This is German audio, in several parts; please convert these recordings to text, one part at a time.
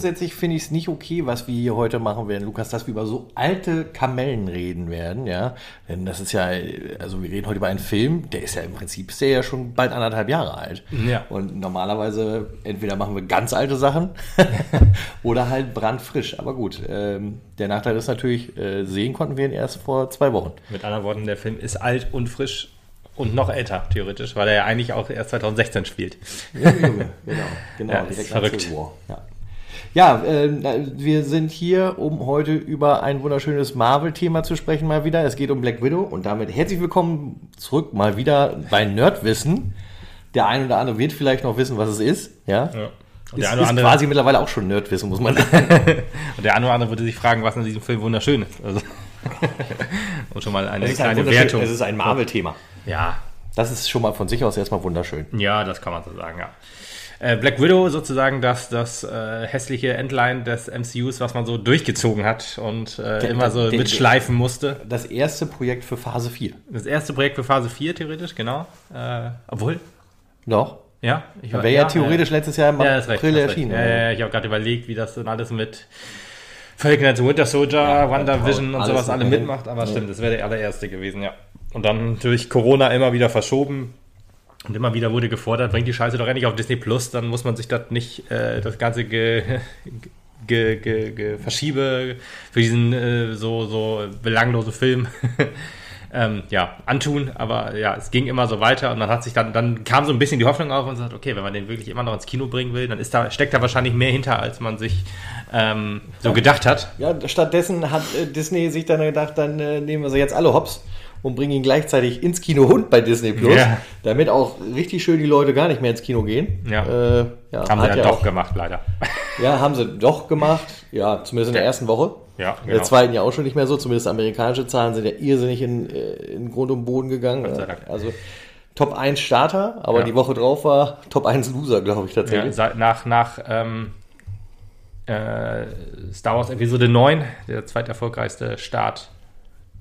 grundsätzlich finde ich es nicht okay, was wir hier heute machen werden, Lukas, dass wir über so alte Kamellen reden werden, ja. Denn das ist ja, also wir reden heute über einen Film, der ist ja im Prinzip, ist der ja schon bald anderthalb Jahre alt. Ja. Und normalerweise entweder machen wir ganz alte Sachen oder halt brandfrisch. Aber gut, ähm, der Nachteil ist natürlich, äh, sehen konnten wir ihn erst vor zwei Wochen. Mit anderen Worten, der Film ist alt und frisch und noch älter, theoretisch, weil er ja eigentlich auch erst 2016 spielt. Ja, genau, genau. Ja, ist verrückt. Ja, ja äh, wir sind hier, um heute über ein wunderschönes Marvel-Thema zu sprechen mal wieder. Es geht um Black Widow und damit herzlich willkommen zurück mal wieder bei Nerdwissen. Der eine oder andere wird vielleicht noch wissen, was es ist. Ja. Ja. Und Ist, der ist andere, quasi mittlerweile auch schon Nerdwissen, muss man sagen. und der eine oder andere würde sich fragen, was in diesem Film wunderschön ist. Also, und schon mal eine Es ist ein, kleine wunderschön- Wertung. es ist ein Marvel-Thema. Ja, Das ist schon mal von sich aus erstmal wunderschön. Ja, das kann man so sagen, ja. Äh, Black Widow sozusagen das, das äh, hässliche Endline des MCUs, was man so durchgezogen hat und äh, Der- immer so der- mitschleifen musste. Das erste Projekt für Phase 4. Das erste Projekt für Phase 4 theoretisch, genau. Äh, obwohl, Doch. ja. Ich Wäre ja, theoretisch letztes Jahr im ja, April erschienen. Ja, ja, ja, ich habe gerade überlegt, wie das dann alles mit Falcon and the Winter Soldier, Ja, WandaVision und sowas alle mitmacht, aber Ja. stimmt, das wäre der allererste gewesen, ja. Und dann durch Corona immer wieder verschoben. Und immer wieder wurde gefordert, bringt die Scheiße doch endlich auf Disney Plus, dann muss man sich das nicht, äh, das ganze ge, ge, ge, ge, Verschiebe für diesen äh, so, so belanglose Film ähm, ja, antun. Aber ja, es ging immer so weiter und dann hat sich dann, dann kam so ein bisschen die Hoffnung auf und sagt, okay, wenn man den wirklich immer noch ins Kino bringen will, dann ist da, steckt da wahrscheinlich mehr hinter, als man sich ähm, so gedacht hat. Ja, stattdessen hat äh, Disney sich dann gedacht, dann äh, nehmen wir sie jetzt alle hops und bringen ihn gleichzeitig ins Kino und bei Disney Plus, Ja. damit auch richtig schön die Leute gar nicht mehr ins Kino gehen. Ja. äh, ja Haben sie ja, ja doch auch, gemacht, leider. Ja, haben sie doch gemacht. Ja, zumindest in der Ja. ersten Woche. Ja, In der zweiten ja auch schon nicht mehr so. Zumindest amerikanische Zahlen sind ja irrsinnig in, äh, in Grund und Boden gegangen. Gott sei Dank. Also Top 1 Starter, aber Ja. die Woche drauf war Top 1 Loser, glaube ich Ja, tatsächlich. seit, nach nach ähm, äh, Star Wars Episode 9, der zweiterfolgreichste Start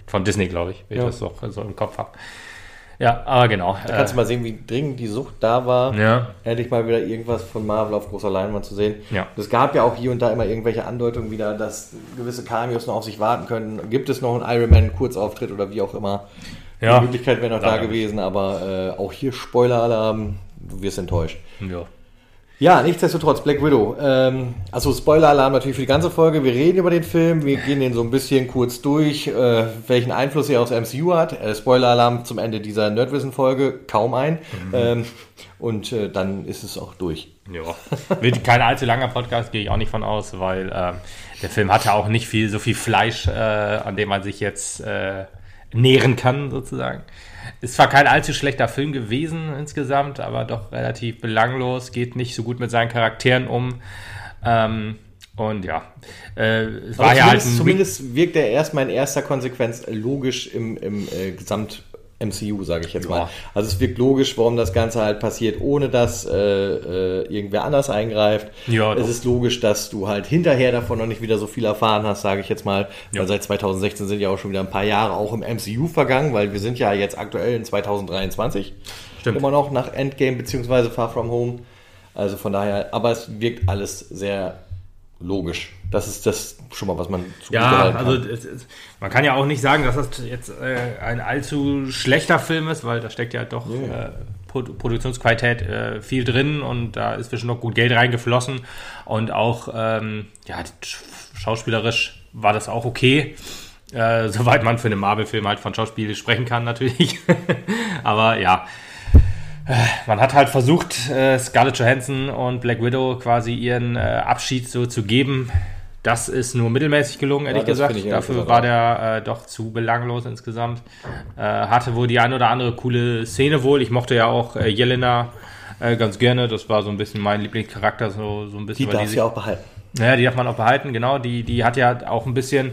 von Disney, glaube ich, wenn Ja. ich das so, so im Kopf habe. Ja, aber genau. Da kannst du mal sehen, wie dringend die Sucht da war. ja, endlich mal wieder irgendwas von Marvel auf großer Leinwand zu sehen. Ja. Es gab ja auch hier und da immer irgendwelche Andeutungen wieder, dass gewisse Cameos noch auf sich warten können. Gibt es noch einen Iron Man Kurzauftritt oder wie auch immer? Ja. Die Möglichkeit wäre noch da nicht. gewesen, aber äh, auch hier Spoiler-Alarm, du wirst enttäuscht. ja. Ja, nichtsdestotrotz, Black Widow. Ähm, also Spoiler-Alarm natürlich für die ganze Folge. Wir reden über den Film, wir gehen den so ein bisschen kurz durch, äh, welchen Einfluss er aufs MCU hat. Äh, Spoiler-Alarm zum Ende dieser Nerdwissen-Folge, kaum ein. Ähm, und äh, dann ist es auch durch. Ja, wird kein allzu langer Podcast, gehe ich auch nicht von aus, weil ähm, der Film hatte auch nicht viel, so viel Fleisch, äh, an dem man sich jetzt äh, nähren kann, sozusagen. Ist zwar kein allzu schlechter Film gewesen insgesamt, aber doch relativ belanglos, geht nicht so gut mit seinen Charakteren um. Ähm, und ja, äh, es war ja halt ein zumindest wirkt er erstmal in erster Konsequenz logisch im, im äh, Gesamt MCU, sage ich jetzt Ja. mal. Also es wirkt logisch, warum das Ganze halt passiert, ohne dass äh, äh, irgendwer anders eingreift. Ja, es doch. ist logisch, dass du halt hinterher davon noch nicht wieder so viel erfahren hast, sage ich jetzt mal. Ja. Weil seit 2016 sind ja auch schon wieder ein paar Jahre auch im MCU vergangen, weil wir sind ja jetzt aktuell in 2023. Stimmt. Immer noch nach Endgame beziehungsweise Far From Home. Also von daher, aber es wirkt alles sehr logisch. Das ist das schon mal, was man Ja, zugutehalten also es, es, man kann ja auch nicht sagen, dass das jetzt äh, ein allzu schlechter Film ist, weil da steckt ja doch Ja. äh, Pro Produktionsqualität äh, viel drin und da ist bestimmt noch gut Geld reingeflossen und auch ähm, ja, sch- schauspielerisch war das auch okay. Äh, soweit man für einen Marvel-Film halt von Schauspiel sprechen kann, natürlich. Aber ja, äh, man hat halt versucht, äh, Scarlett Johansson und Black Widow quasi ihren Abschied so zu geben. Das ist nur mittelmäßig gelungen, ehrlich das gesagt. Dafür war der äh, doch zu belanglos insgesamt. Äh, hatte wohl die ein oder andere coole Szene wohl. Ich mochte ja auch äh, Jelena äh, ganz gerne. Das war so ein bisschen mein Lieblingscharakter, so, so ein bisschen. Die sich- du ja auch behalten. ja, die darf man auch behalten, genau. Die, die hat ja auch ein bisschen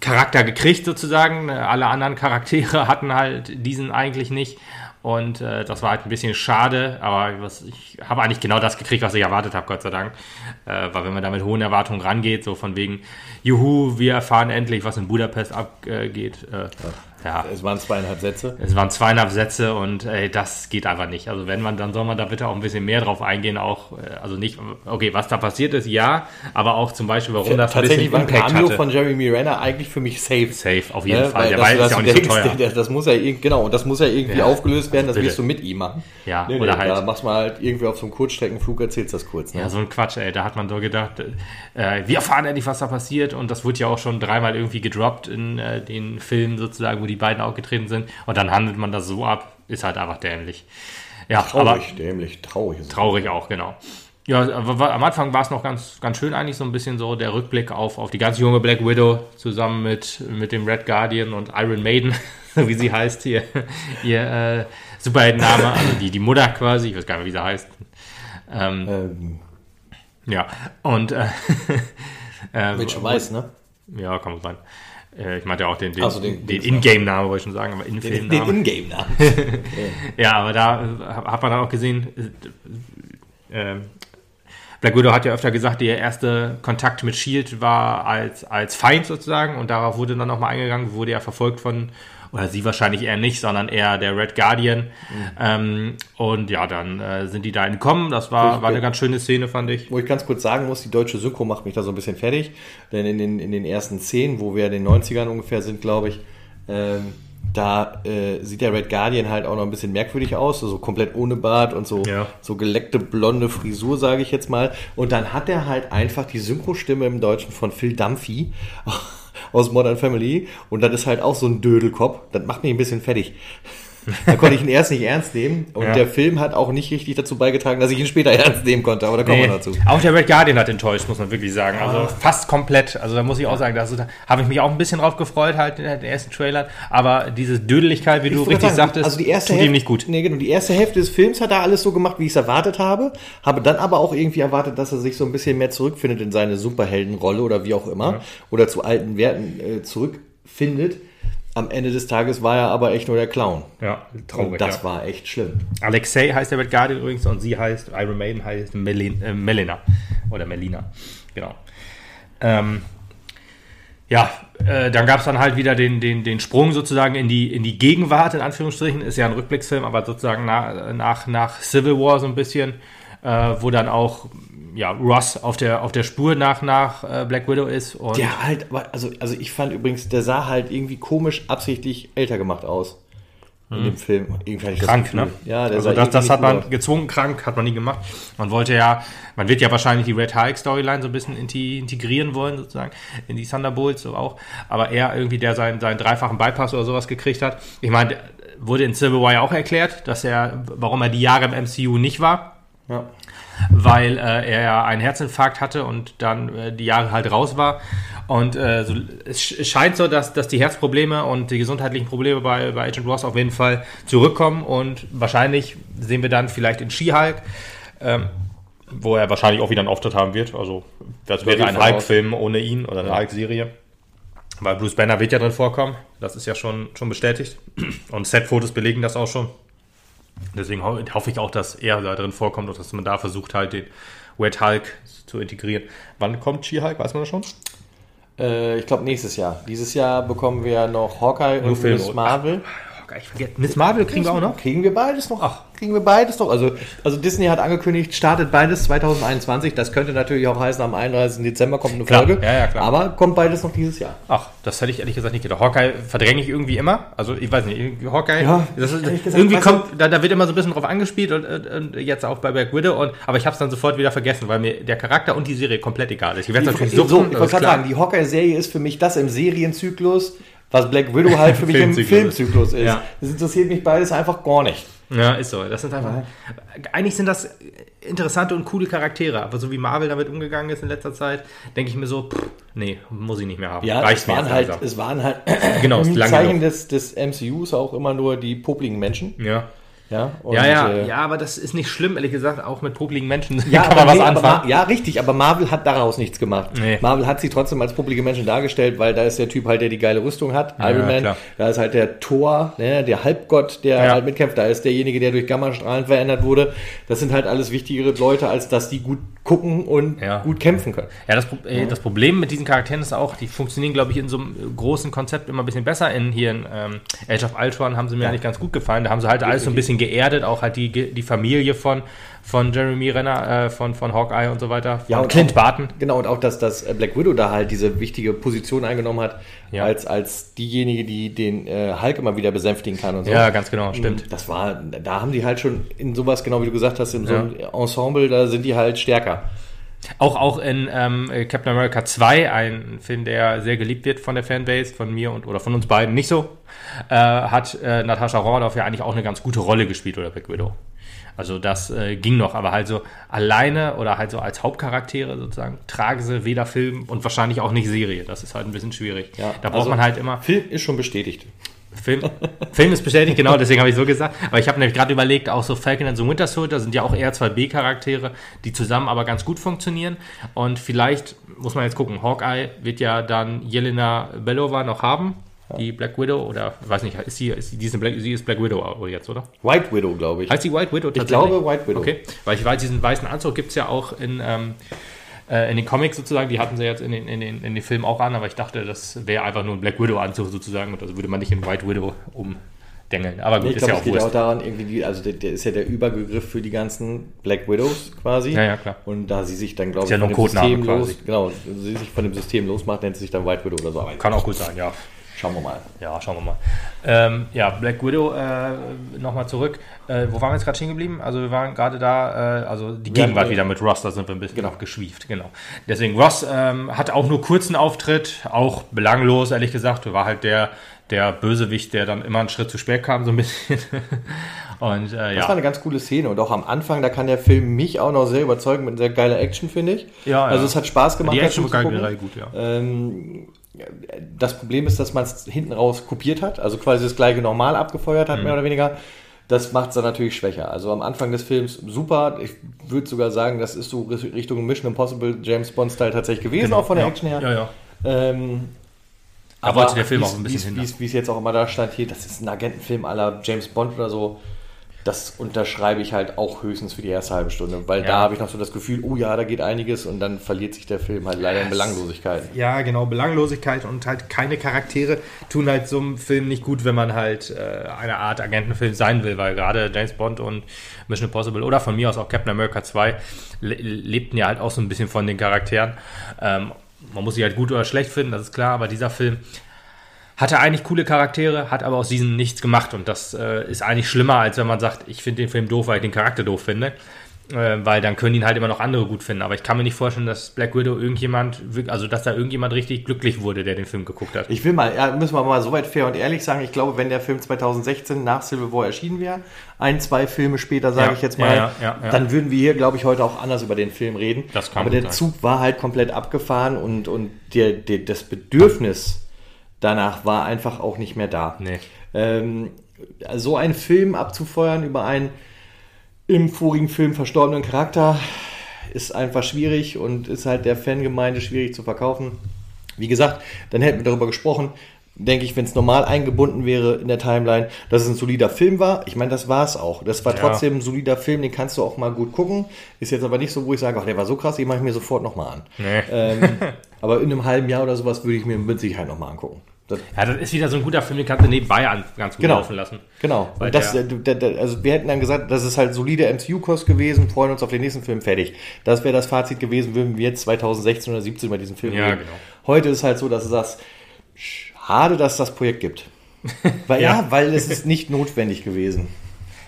Charakter gekriegt sozusagen. Alle anderen Charaktere hatten halt diesen eigentlich nicht. Und äh, das war halt ein bisschen schade, aber was, ich habe eigentlich genau das gekriegt, was ich erwartet habe, Gott sei Dank. Äh, weil wenn man da mit hohen Erwartungen rangeht, so von wegen, juhu, wir erfahren endlich, was in Budapest abgeht. Äh. Es waren zweieinhalb Sätze. Es waren zweieinhalb Sätze und ey, das geht einfach nicht. Also wenn man, dann soll man da bitte auch ein bisschen mehr drauf eingehen. Auch, äh, also nicht, okay, was da passiert ist, ja, aber auch zum Beispiel, warum das ein Tatsächlich bisschen war ein Impact Cameo hatte. von Jeremy Renner eigentlich für mich safe. Safe, auf jeden Ne? Fall. Weil Der das, Wald ist das, ja auch nicht so teuer. der- das muss ja irgendwie, genau, und das muss ja irgendwie Ja. aufgelöst werden, das Bitte. willst du mit ihm machen. Ja, nee, oder nee, halt- Da machst du mal halt irgendwie auf so einem Kurzstreckenflug, erzählst das kurz. Ne? Ja, so ein Quatsch, ey. Da hat man so gedacht, äh, wir erfahren endlich, was da passiert. Und das wurde ja auch schon dreimal irgendwie gedroppt in äh, den Filmen sozusagen, wo die beiden aufgetreten sind. Und dann handelt man das so ab. Ist halt einfach dämlich. Ja, aber Traurig, dämlich, traurig. Ist es. traurig auch, genau. Ja, aber am Anfang war es noch ganz, ganz schön eigentlich so ein bisschen so der Rückblick auf, auf die ganz junge Black Widow zusammen mit, mit dem Red Guardian und Iron Maiden, so wie sie heißt hier, ihr äh, Superheldenname, also die, die Mutter quasi, ich weiß gar nicht wie sie heißt. Ähm, Ähm, ja, und äh, äh, schon weiß, ne? ja, kann man sein. Äh, ich meinte auch den, den, Also den- den, den- Ingame-Namen, wollte ich schon sagen, aber Den, In-Film-Namen. den Ingame-Namen. Ja, aber da äh, hat man dann auch gesehen, äh, äh, Black Widow hat ja öfter gesagt, der erste Kontakt mit Shield war als, als Feind sozusagen und darauf wurde dann nochmal eingegangen, wurde er verfolgt von, oder sie wahrscheinlich eher nicht, sondern eher der Red Guardian. Ähm, und ja, dann äh, sind die da entkommen. Das war, war eine ganz schöne Szene, fand ich. Wo ich ganz kurz sagen muss, die deutsche Synchro macht mich da so ein bisschen fertig. Denn in den, in den ersten Szenen, wo wir in den 90ern ungefähr sind, glaube ich, ähm, da äh, sieht der Red Guardian halt auch noch ein bisschen merkwürdig aus, so komplett ohne Bart und so, Ja. so geleckte blonde Frisur, sage ich jetzt mal. Und dann hat er halt einfach die Synchrostimme im Deutschen von Phil Dunphy aus Modern Family und das ist halt auch so ein Dödelkopf. Das macht mich ein bisschen fertig. Da konnte ich ihn erst nicht ernst nehmen und Ja. der Film hat auch nicht richtig dazu beigetragen, dass ich ihn später ernst nehmen konnte, aber da kommen wir Nee, dazu. auch der Red Guardian hat enttäuscht, muss man wirklich sagen. Also fast komplett. Also da muss ich auch sagen, da habe ich mich auch ein bisschen drauf gefreut, halt in den ersten Trailern. Aber diese Dödeligkeit, wie du Ich wollte richtig sagen, sagtest, also die erste tut ihm nicht gut. Nee, genau, die erste Hälfte des Films hat er alles so gemacht, wie ich es erwartet habe. Habe dann aber auch irgendwie erwartet, dass er sich so ein bisschen mehr zurückfindet in seine Superheldenrolle oder wie auch immer. Oder zu alten Werten äh, zurückfindet. Am Ende des Tages war er aber echt nur der Clown. Ja, Und das ja. war echt schlimm. Alexei heißt der Red Guardian übrigens und sie heißt, Iron Maiden heißt Melin, äh, Melina. Oder Melina. Genau. Ähm, ja, äh, dann gab es dann halt wieder den, den, den Sprung sozusagen in die, in die Gegenwart, in Anführungsstrichen. Ist ja ein Rückblicksfilm, aber sozusagen nach, nach, nach Civil War so ein bisschen, äh, wo dann auch ja, Ross auf der, auf der Spur nach, nach äh, Black Widow ist. Und Der halt, also, also ich fand übrigens, der sah halt irgendwie komisch absichtlich älter gemacht aus. In dem Film. Irgendwie krank, ne? Ja, der also das, das hat man aus. gezwungen krank, hat man nie gemacht. Man wollte ja, man wird ja wahrscheinlich die Red Hulk Storyline so ein bisschen integrieren wollen, sozusagen, in die Thunderbolts so auch. Aber er irgendwie, der seinen, seinen dreifachen Bypass oder sowas gekriegt hat. Ich meine, wurde in Civil War ja auch erklärt, dass er, warum er die Jahre im MCU nicht war Ja. weil äh, er ja einen Herzinfarkt hatte und dann äh, die Jahre halt raus war. Und äh, so, es sch- es scheint so, dass, dass die Herzprobleme und die gesundheitlichen Probleme bei, bei Agent Ross auf jeden Fall zurückkommen und wahrscheinlich sehen wir dann vielleicht in She-Hulk, ähm, wo er wahrscheinlich auch wieder einen Auftritt haben wird. Also das wäre ein. Hulk-Film ohne ihn oder eine Hulk-Serie. Weil Bruce Banner wird ja drin vorkommen. Das ist ja schon, schon bestätigt. Und Set-Fotos belegen das auch schon. Deswegen ho hoffe ich auch, dass er da drin vorkommt und dass man da versucht halt den Red Hulk zu integrieren. Wann kommt She-Hulk? Weiß man das schon? Äh, ich glaube nächstes Jahr. Dieses Jahr bekommen wir noch Hawkeye und. Miss Marvel. Oh, geil, ich vergesse. Miss Marvel kriegen wir auch noch? Kriegen wir beides noch? Ach. Kriegen wir beides noch? Also, also Disney hat angekündigt, startet beides 2021. Das könnte natürlich auch heißen, am 31. Dezember kommt eine Klar. Folge. Ja, ja, klar. Aber kommt beides noch dieses Jahr. Ach, das hätte ich ehrlich gesagt nicht gedacht. Hawkeye verdränge ich irgendwie immer. Also ich weiß nicht, irgendwie Hawkeye. Ja, das ist, gesagt, irgendwie kommt, da, da wird immer so ein bisschen drauf angespielt und, und, jetzt auch bei Black Widow. Und, aber ich habe es dann sofort wieder vergessen, weil mir der Charakter und die Serie komplett egal ist. Ich werde natürlich so, suchen, ich wollte gerade sagen, die Hawkeye-Serie ist für mich das im Serienzyklus, was Black Widow halt für mich im Filmzyklus. Ist. Ja. Das interessiert mich beides einfach gar nicht. Ja, ist so. Das sind einfach. Eigentlich sind das interessante und coole Charaktere, aber so wie Marvel damit umgegangen ist in letzter Zeit, denke ich mir so, pff, nee, muss ich nicht mehr haben. Ja, Reicht es waren, halt, es waren halt Genau, Zeichen des, des MCUs auch immer nur die popligen Menschen. Ja. Ja, und, ja, ja, äh, ja, aber das ist nicht schlimm, ehrlich gesagt, auch mit publiken Menschen Ja, kann man was nee, anfangen. Ja, richtig, aber Marvel hat daraus nichts gemacht. Nee. Marvel hat sie trotzdem als publike Menschen dargestellt, weil da ist der Typ halt, der die geile Rüstung hat, Ja, Iron Man. klar. Da ist halt der Thor, ne, der Halbgott, der Ja. halt mitkämpft. Da ist derjenige, der durch Gammastrahlen verändert wurde. Das sind halt alles wichtigere Leute, als dass die gut gucken und Ja. gut kämpfen können. Ja, das, äh, das Problem mit diesen Charakteren ist auch, die funktionieren, glaube ich, in so einem großen Konzept immer ein bisschen besser. In hier in ähm, Age of Ultron haben sie mir Ja. eigentlich ganz gut gefallen. Da haben sie halt alles so ein bisschen geerdet, auch halt die, die Familie von, von Jeremy Renner, äh, von, von Hawkeye und so weiter. Ja, und Clint auch- Barton. Genau, und auch, dass das äh, Black Widow da halt diese wichtige Position eingenommen hat, Ja. als, als diejenige, die den äh, Hulk immer wieder besänftigen kann und so. Ja, ganz genau, stimmt. Das war, da haben die halt schon in sowas, genau wie du gesagt hast, in so einem Ensemble, da sind die halt stärker. Auch, auch in ähm, äh, Captain America 2, ein Film, der sehr geliebt wird von der Fanbase, von mir und oder von uns beiden nicht so, äh, hat äh, Natascha Romanoff ja eigentlich auch eine ganz gute Rolle gespielt oder Black Widow. Also das äh, ging noch, aber halt so alleine oder halt so als Hauptcharaktere sozusagen tragen sie weder Film und wahrscheinlich auch nicht Serie. Das ist halt ein bisschen schwierig. Ja, da braucht also- man halt immer Film ist schon bestätigt. Film, Film ist bestätigt, genau, deswegen habe ich so gesagt. Aber ich habe nämlich gerade überlegt, auch so Falcon and the Winter Soldier sind ja auch eher zwei B-Charaktere, die zusammen aber ganz gut funktionieren. Und vielleicht muss man jetzt gucken, Hawkeye wird ja dann Jelena Belova noch haben, die Black Widow, oder weiß nicht, ist sie, ist sie, die ist eine Black, sie ist Black Widow jetzt, oder? White Widow, glaube ich. Heißt sie White Widow ich glaube White Widow. Okay, weil ich weiß, diesen weißen Anzug gibt es ja auch in, ähm, äh, in den Comics sozusagen, die hatten sie jetzt in den, in, den, in den Film auch an, aber ich dachte, das wäre einfach nur ein Black Widow-Anzug sozusagen und das würde man nicht in White Widow umdengeln. Aber gut, Ich ist glaube, ja es auch geht ja auch daran, irgendwie, also der, der ist ja der Überbegriff für die ganzen Black Widows quasi. Ja, ja, klar. Und da sie sich dann, glaube ja ich, nur ein Codename System quasi. los, genau, sie sich von dem System losmacht, nennt sie sich dann White Widow oder so. Kann auch gut sein, ja. Schauen wir mal. Ja, schauen wir mal. Ähm, ja, Black Widow, äh, nochmal zurück. Äh, wo waren wir jetzt gerade stehen geblieben? Also wir waren gerade da, äh, also die Gegenwart äh, wieder mit Ross, da sind wir ein bisschen Genau. geschwieft, genau. Deswegen, Ross ähm, hat auch nur kurzen Auftritt, auch belanglos, ehrlich gesagt. War halt der, der Bösewicht, der dann immer einen Schritt zu spät kam, so ein bisschen. Und äh, Das war ja. eine ganz coole Szene und auch am Anfang, da kann der Film mich auch noch sehr überzeugen mit sehr geiler Action, finde ich. Ja, Also ja. es hat Spaß gemacht. Die Action war gut, ja. Ähm, das Problem ist, dass man es hinten raus kopiert hat, also quasi das gleiche normal abgefeuert Mhm. hat, mehr oder weniger. Das macht es dann natürlich schwächer. Also am Anfang des Films super. Ich würde sogar sagen, das ist so Richtung Mission Impossible James Bond-Style tatsächlich gewesen, auch von der ja. Action her. Ja, ja. Ähm, Da wollte der Film auch ein bisschen wie hin. Wie es jetzt auch immer da stand, hier, das ist ein Agentenfilm aller James Bond oder so. Das unterschreibe ich halt auch höchstens für die erste halbe Stunde, weil da Ja. habe ich noch so das Gefühl, oh ja, da geht einiges und dann verliert sich der Film halt leider in Belanglosigkeit. Ja, genau, Belanglosigkeit und halt keine Charaktere tun halt so einem Film nicht gut, wenn man halt äh, eine Art Agentenfilm sein will, weil gerade James Bond und Mission Impossible oder von mir aus auch Captain America 2 le lebten ja halt auch so ein bisschen von den Charakteren. Ähm, man muss sie halt gut oder schlecht finden, das ist klar, aber dieser Film hatte eigentlich coole Charaktere, hat aber aus diesen nichts gemacht und das äh, ist eigentlich schlimmer, als wenn man sagt, ich finde den Film doof, weil ich den Charakter doof finde. Äh, weil dann können ihn halt immer noch andere gut finden. Aber ich kann mir nicht vorstellen, dass Black Widow irgendjemand, also dass da irgendjemand richtig glücklich wurde, der den Film geguckt hat. Ich will mal, ja, müssen wir mal soweit fair und ehrlich sagen, ich glaube, wenn der Film 2016 nach Civil War erschienen wäre, ein, zwei Filme später, sage Ja, ich jetzt mal, ja, dann würden wir hier, glaube ich, heute auch anders über den Film reden. Das kann Aber der sein. Zug war halt komplett abgefahren und, und der, der, das Bedürfnis danach war einfach auch nicht mehr da. Nee. Ähm, so einen Film abzufeuern über einen im vorigen Film verstorbenen Charakter ist einfach schwierig und ist halt der Fangemeinde schwierig zu verkaufen. Wie gesagt, dann hätten wir darüber gesprochen. Denke ich, wenn es normal eingebunden wäre in der Timeline, dass es ein solider Film war. Ich meine, das war es auch. Das war Ja. trotzdem ein solider Film, den kannst du auch mal gut gucken. Ist jetzt aber nicht so, wo ich sage, ach, der war so krass, den mache ich mir sofort nochmal an. Nee. Ähm, aber in einem halben Jahr oder sowas würde ich mir mit Sicherheit nochmal angucken. Das, Ja, das ist wieder so ein guter Film, den kannst du nebenbei an, ganz gut Genau. laufen lassen. Genau. Und das, äh, also wir hätten dann gesagt, das ist halt solide MCU-Kost gewesen, freuen uns auf den nächsten Film, fertig. Das wäre das Fazit gewesen, würden wir jetzt 2016 oder 17 über diesen Film Ja, reden. genau. Heute ist halt so, dass du sagst, schade, dass es das Projekt gibt. Weil, ja. Ja. weil es ist nicht notwendig gewesen.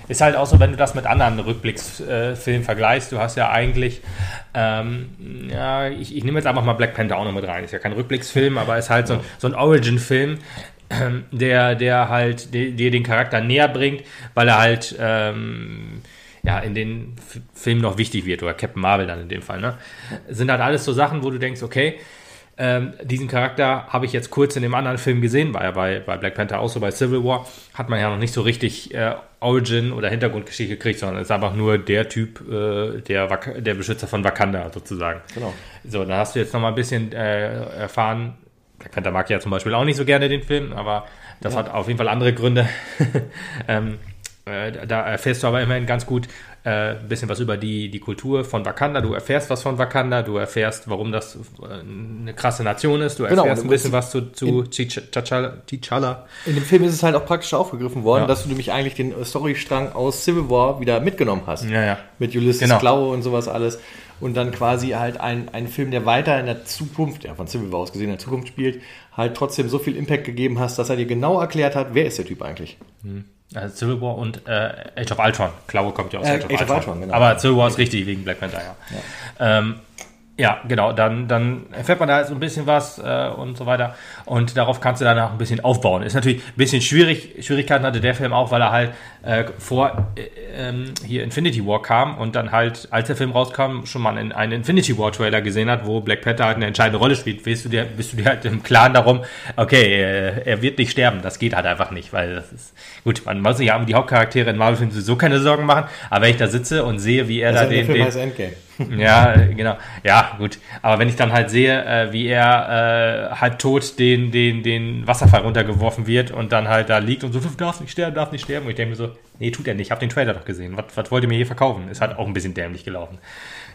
Ist halt auch so, wenn du das mit anderen Rückblicksfilmen vergleichst. Du hast ja eigentlich, ähm, ja, ich, ich nehme jetzt einfach mal Black Panther auch noch mit rein. Ist ja kein Rückblicksfilm, aber ist halt so, ein- so ein Origin-Film, der, der halt dir den Charakter näher bringt, weil er halt ähm, ja, in den Filmen noch wichtig wird, oder Captain Marvel dann in dem Fall. Ne? Sind halt alles so Sachen, wo du denkst, okay, Ähm, diesen Charakter habe ich jetzt kurz in dem anderen Film gesehen, war ja bei, bei Black Panther auch so, bei Civil War, hat man ja noch nicht so richtig äh, Origin oder Hintergrundgeschichte gekriegt, sondern ist einfach nur der Typ, äh, der, Wak der Beschützer von Wakanda sozusagen. Genau. So, dann hast du jetzt noch mal ein bisschen äh, erfahren, Black Panther mag ja zum Beispiel auch nicht so gerne den Film, aber das ja. hat auf jeden Fall andere Gründe. ähm, äh, da erfährst du aber immerhin ganz gut äh, ein bisschen was über die, die Kultur von Wakanda. Du erfährst was von Wakanda, du erfährst, warum das äh, eine krasse Nation ist. Du genau, erfährst genau, ein bisschen was zu, zu T'Challa. In dem Film ist es halt auch praktisch aufgegriffen worden, ja. dass du nämlich eigentlich den Storystrang aus Civil War wieder mitgenommen hast. Ja, ja. Mit Ulysses genau. Klaue und sowas alles. Und dann quasi halt ein, ein Film, der weiter in der Zukunft, ja von Civil War aus gesehen in der Zukunft spielt, halt trotzdem so viel Impact gegeben hast, dass er dir genau erklärt hat, wer ist der Typ eigentlich. Hm. Also Civil War und äh, Age of Ultron. Klaue kommt ja aus äh, Age, of, Age Ultron. of Ultron. genau. Aber Civil War ist richtig wegen Black Panther, ja. ja. Ähm, ja, genau, dann, dann erfährt man da so ein bisschen was äh, und so weiter. Und darauf kannst du danach ein bisschen aufbauen. Ist natürlich ein bisschen schwierig. Schwierigkeiten hatte der Film auch, weil er halt äh, vor äh, ähm, hier Infinity War kam und dann halt, als der Film rauskam, schon mal einen, einen Infinity War Trailer gesehen hat, wo Black Panther halt eine entscheidende Rolle spielt. Bist du dir, bist du dir halt im Klaren darum, okay, äh, er wird nicht sterben. Das geht halt einfach nicht, weil das ist, gut, man muss sich ja um die Hauptcharaktere in Marvel-Filmen sowieso keine Sorgen machen. Aber wenn ich da sitze und sehe, wie er das da den, den Endgame. Ja, genau. Ja, gut. Aber wenn ich dann halt sehe, äh, wie er äh, halb tot den, den, den Wasserfall runtergeworfen wird und dann halt da liegt und so, darf nicht sterben, darf nicht sterben. Und ich denke mir so, nee, tut er nicht. Ich habe den Trailer doch gesehen. Was, was wollt ihr mir hier verkaufen? Ist halt auch ein bisschen dämlich gelaufen.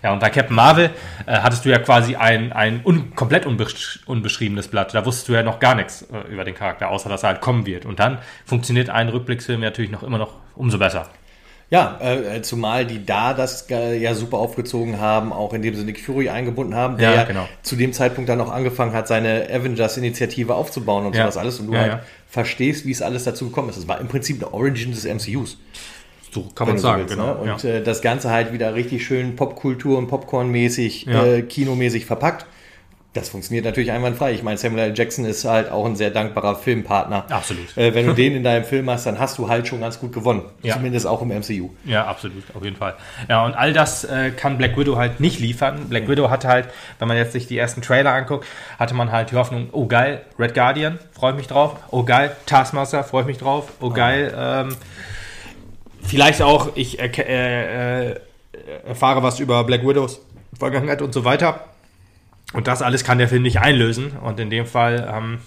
Ja, und bei Captain Marvel äh, hattest du ja quasi ein, ein un, komplett unbesch unbeschriebenes Blatt. Da wusstest du ja noch gar nichts äh, über den Charakter, außer dass er halt kommen wird. Und dann funktioniert ein Rückblicksfilm natürlich noch immer noch umso besser. Ja, äh, zumal die da das äh, ja super aufgezogen haben, auch indem sie Nick Fury eingebunden haben, der ja, genau. zu dem Zeitpunkt dann auch angefangen hat, seine Avengers-Initiative aufzubauen und ja. sowas alles. Und du ja, halt verstehst, wie es alles dazu gekommen ist. Es war im Prinzip eine Origin des MCUs. So kann man sagen, willst, genau. Ne? Und äh, das Ganze halt wieder richtig schön Popkultur und Popcorn-mäßig, äh, kinomäßig verpackt. Das funktioniert natürlich einwandfrei. Ich meine, Samuel L. Jackson ist halt auch ein sehr dankbarer Filmpartner. Absolut. Äh, wenn du den in deinem Film hast, dann hast du halt schon ganz gut gewonnen. Ja. Zumindest auch im MCU. Ja, absolut, auf jeden Fall. Ja, und all das äh, kann Black Widow halt nicht liefern. Black mhm. Widow hatte halt, wenn man jetzt sich die ersten Trailer anguckt, hatte man halt die Hoffnung, oh geil, Red Guardian, freue ich mich drauf. Oh geil, Taskmaster, freue ich mich drauf. Oh geil, ähm, vielleicht auch, ich äh, äh, erfahre was über Black Widows Vergangenheit und so weiter und das alles kann der Film nicht einlösen. Und in dem Fall ähm,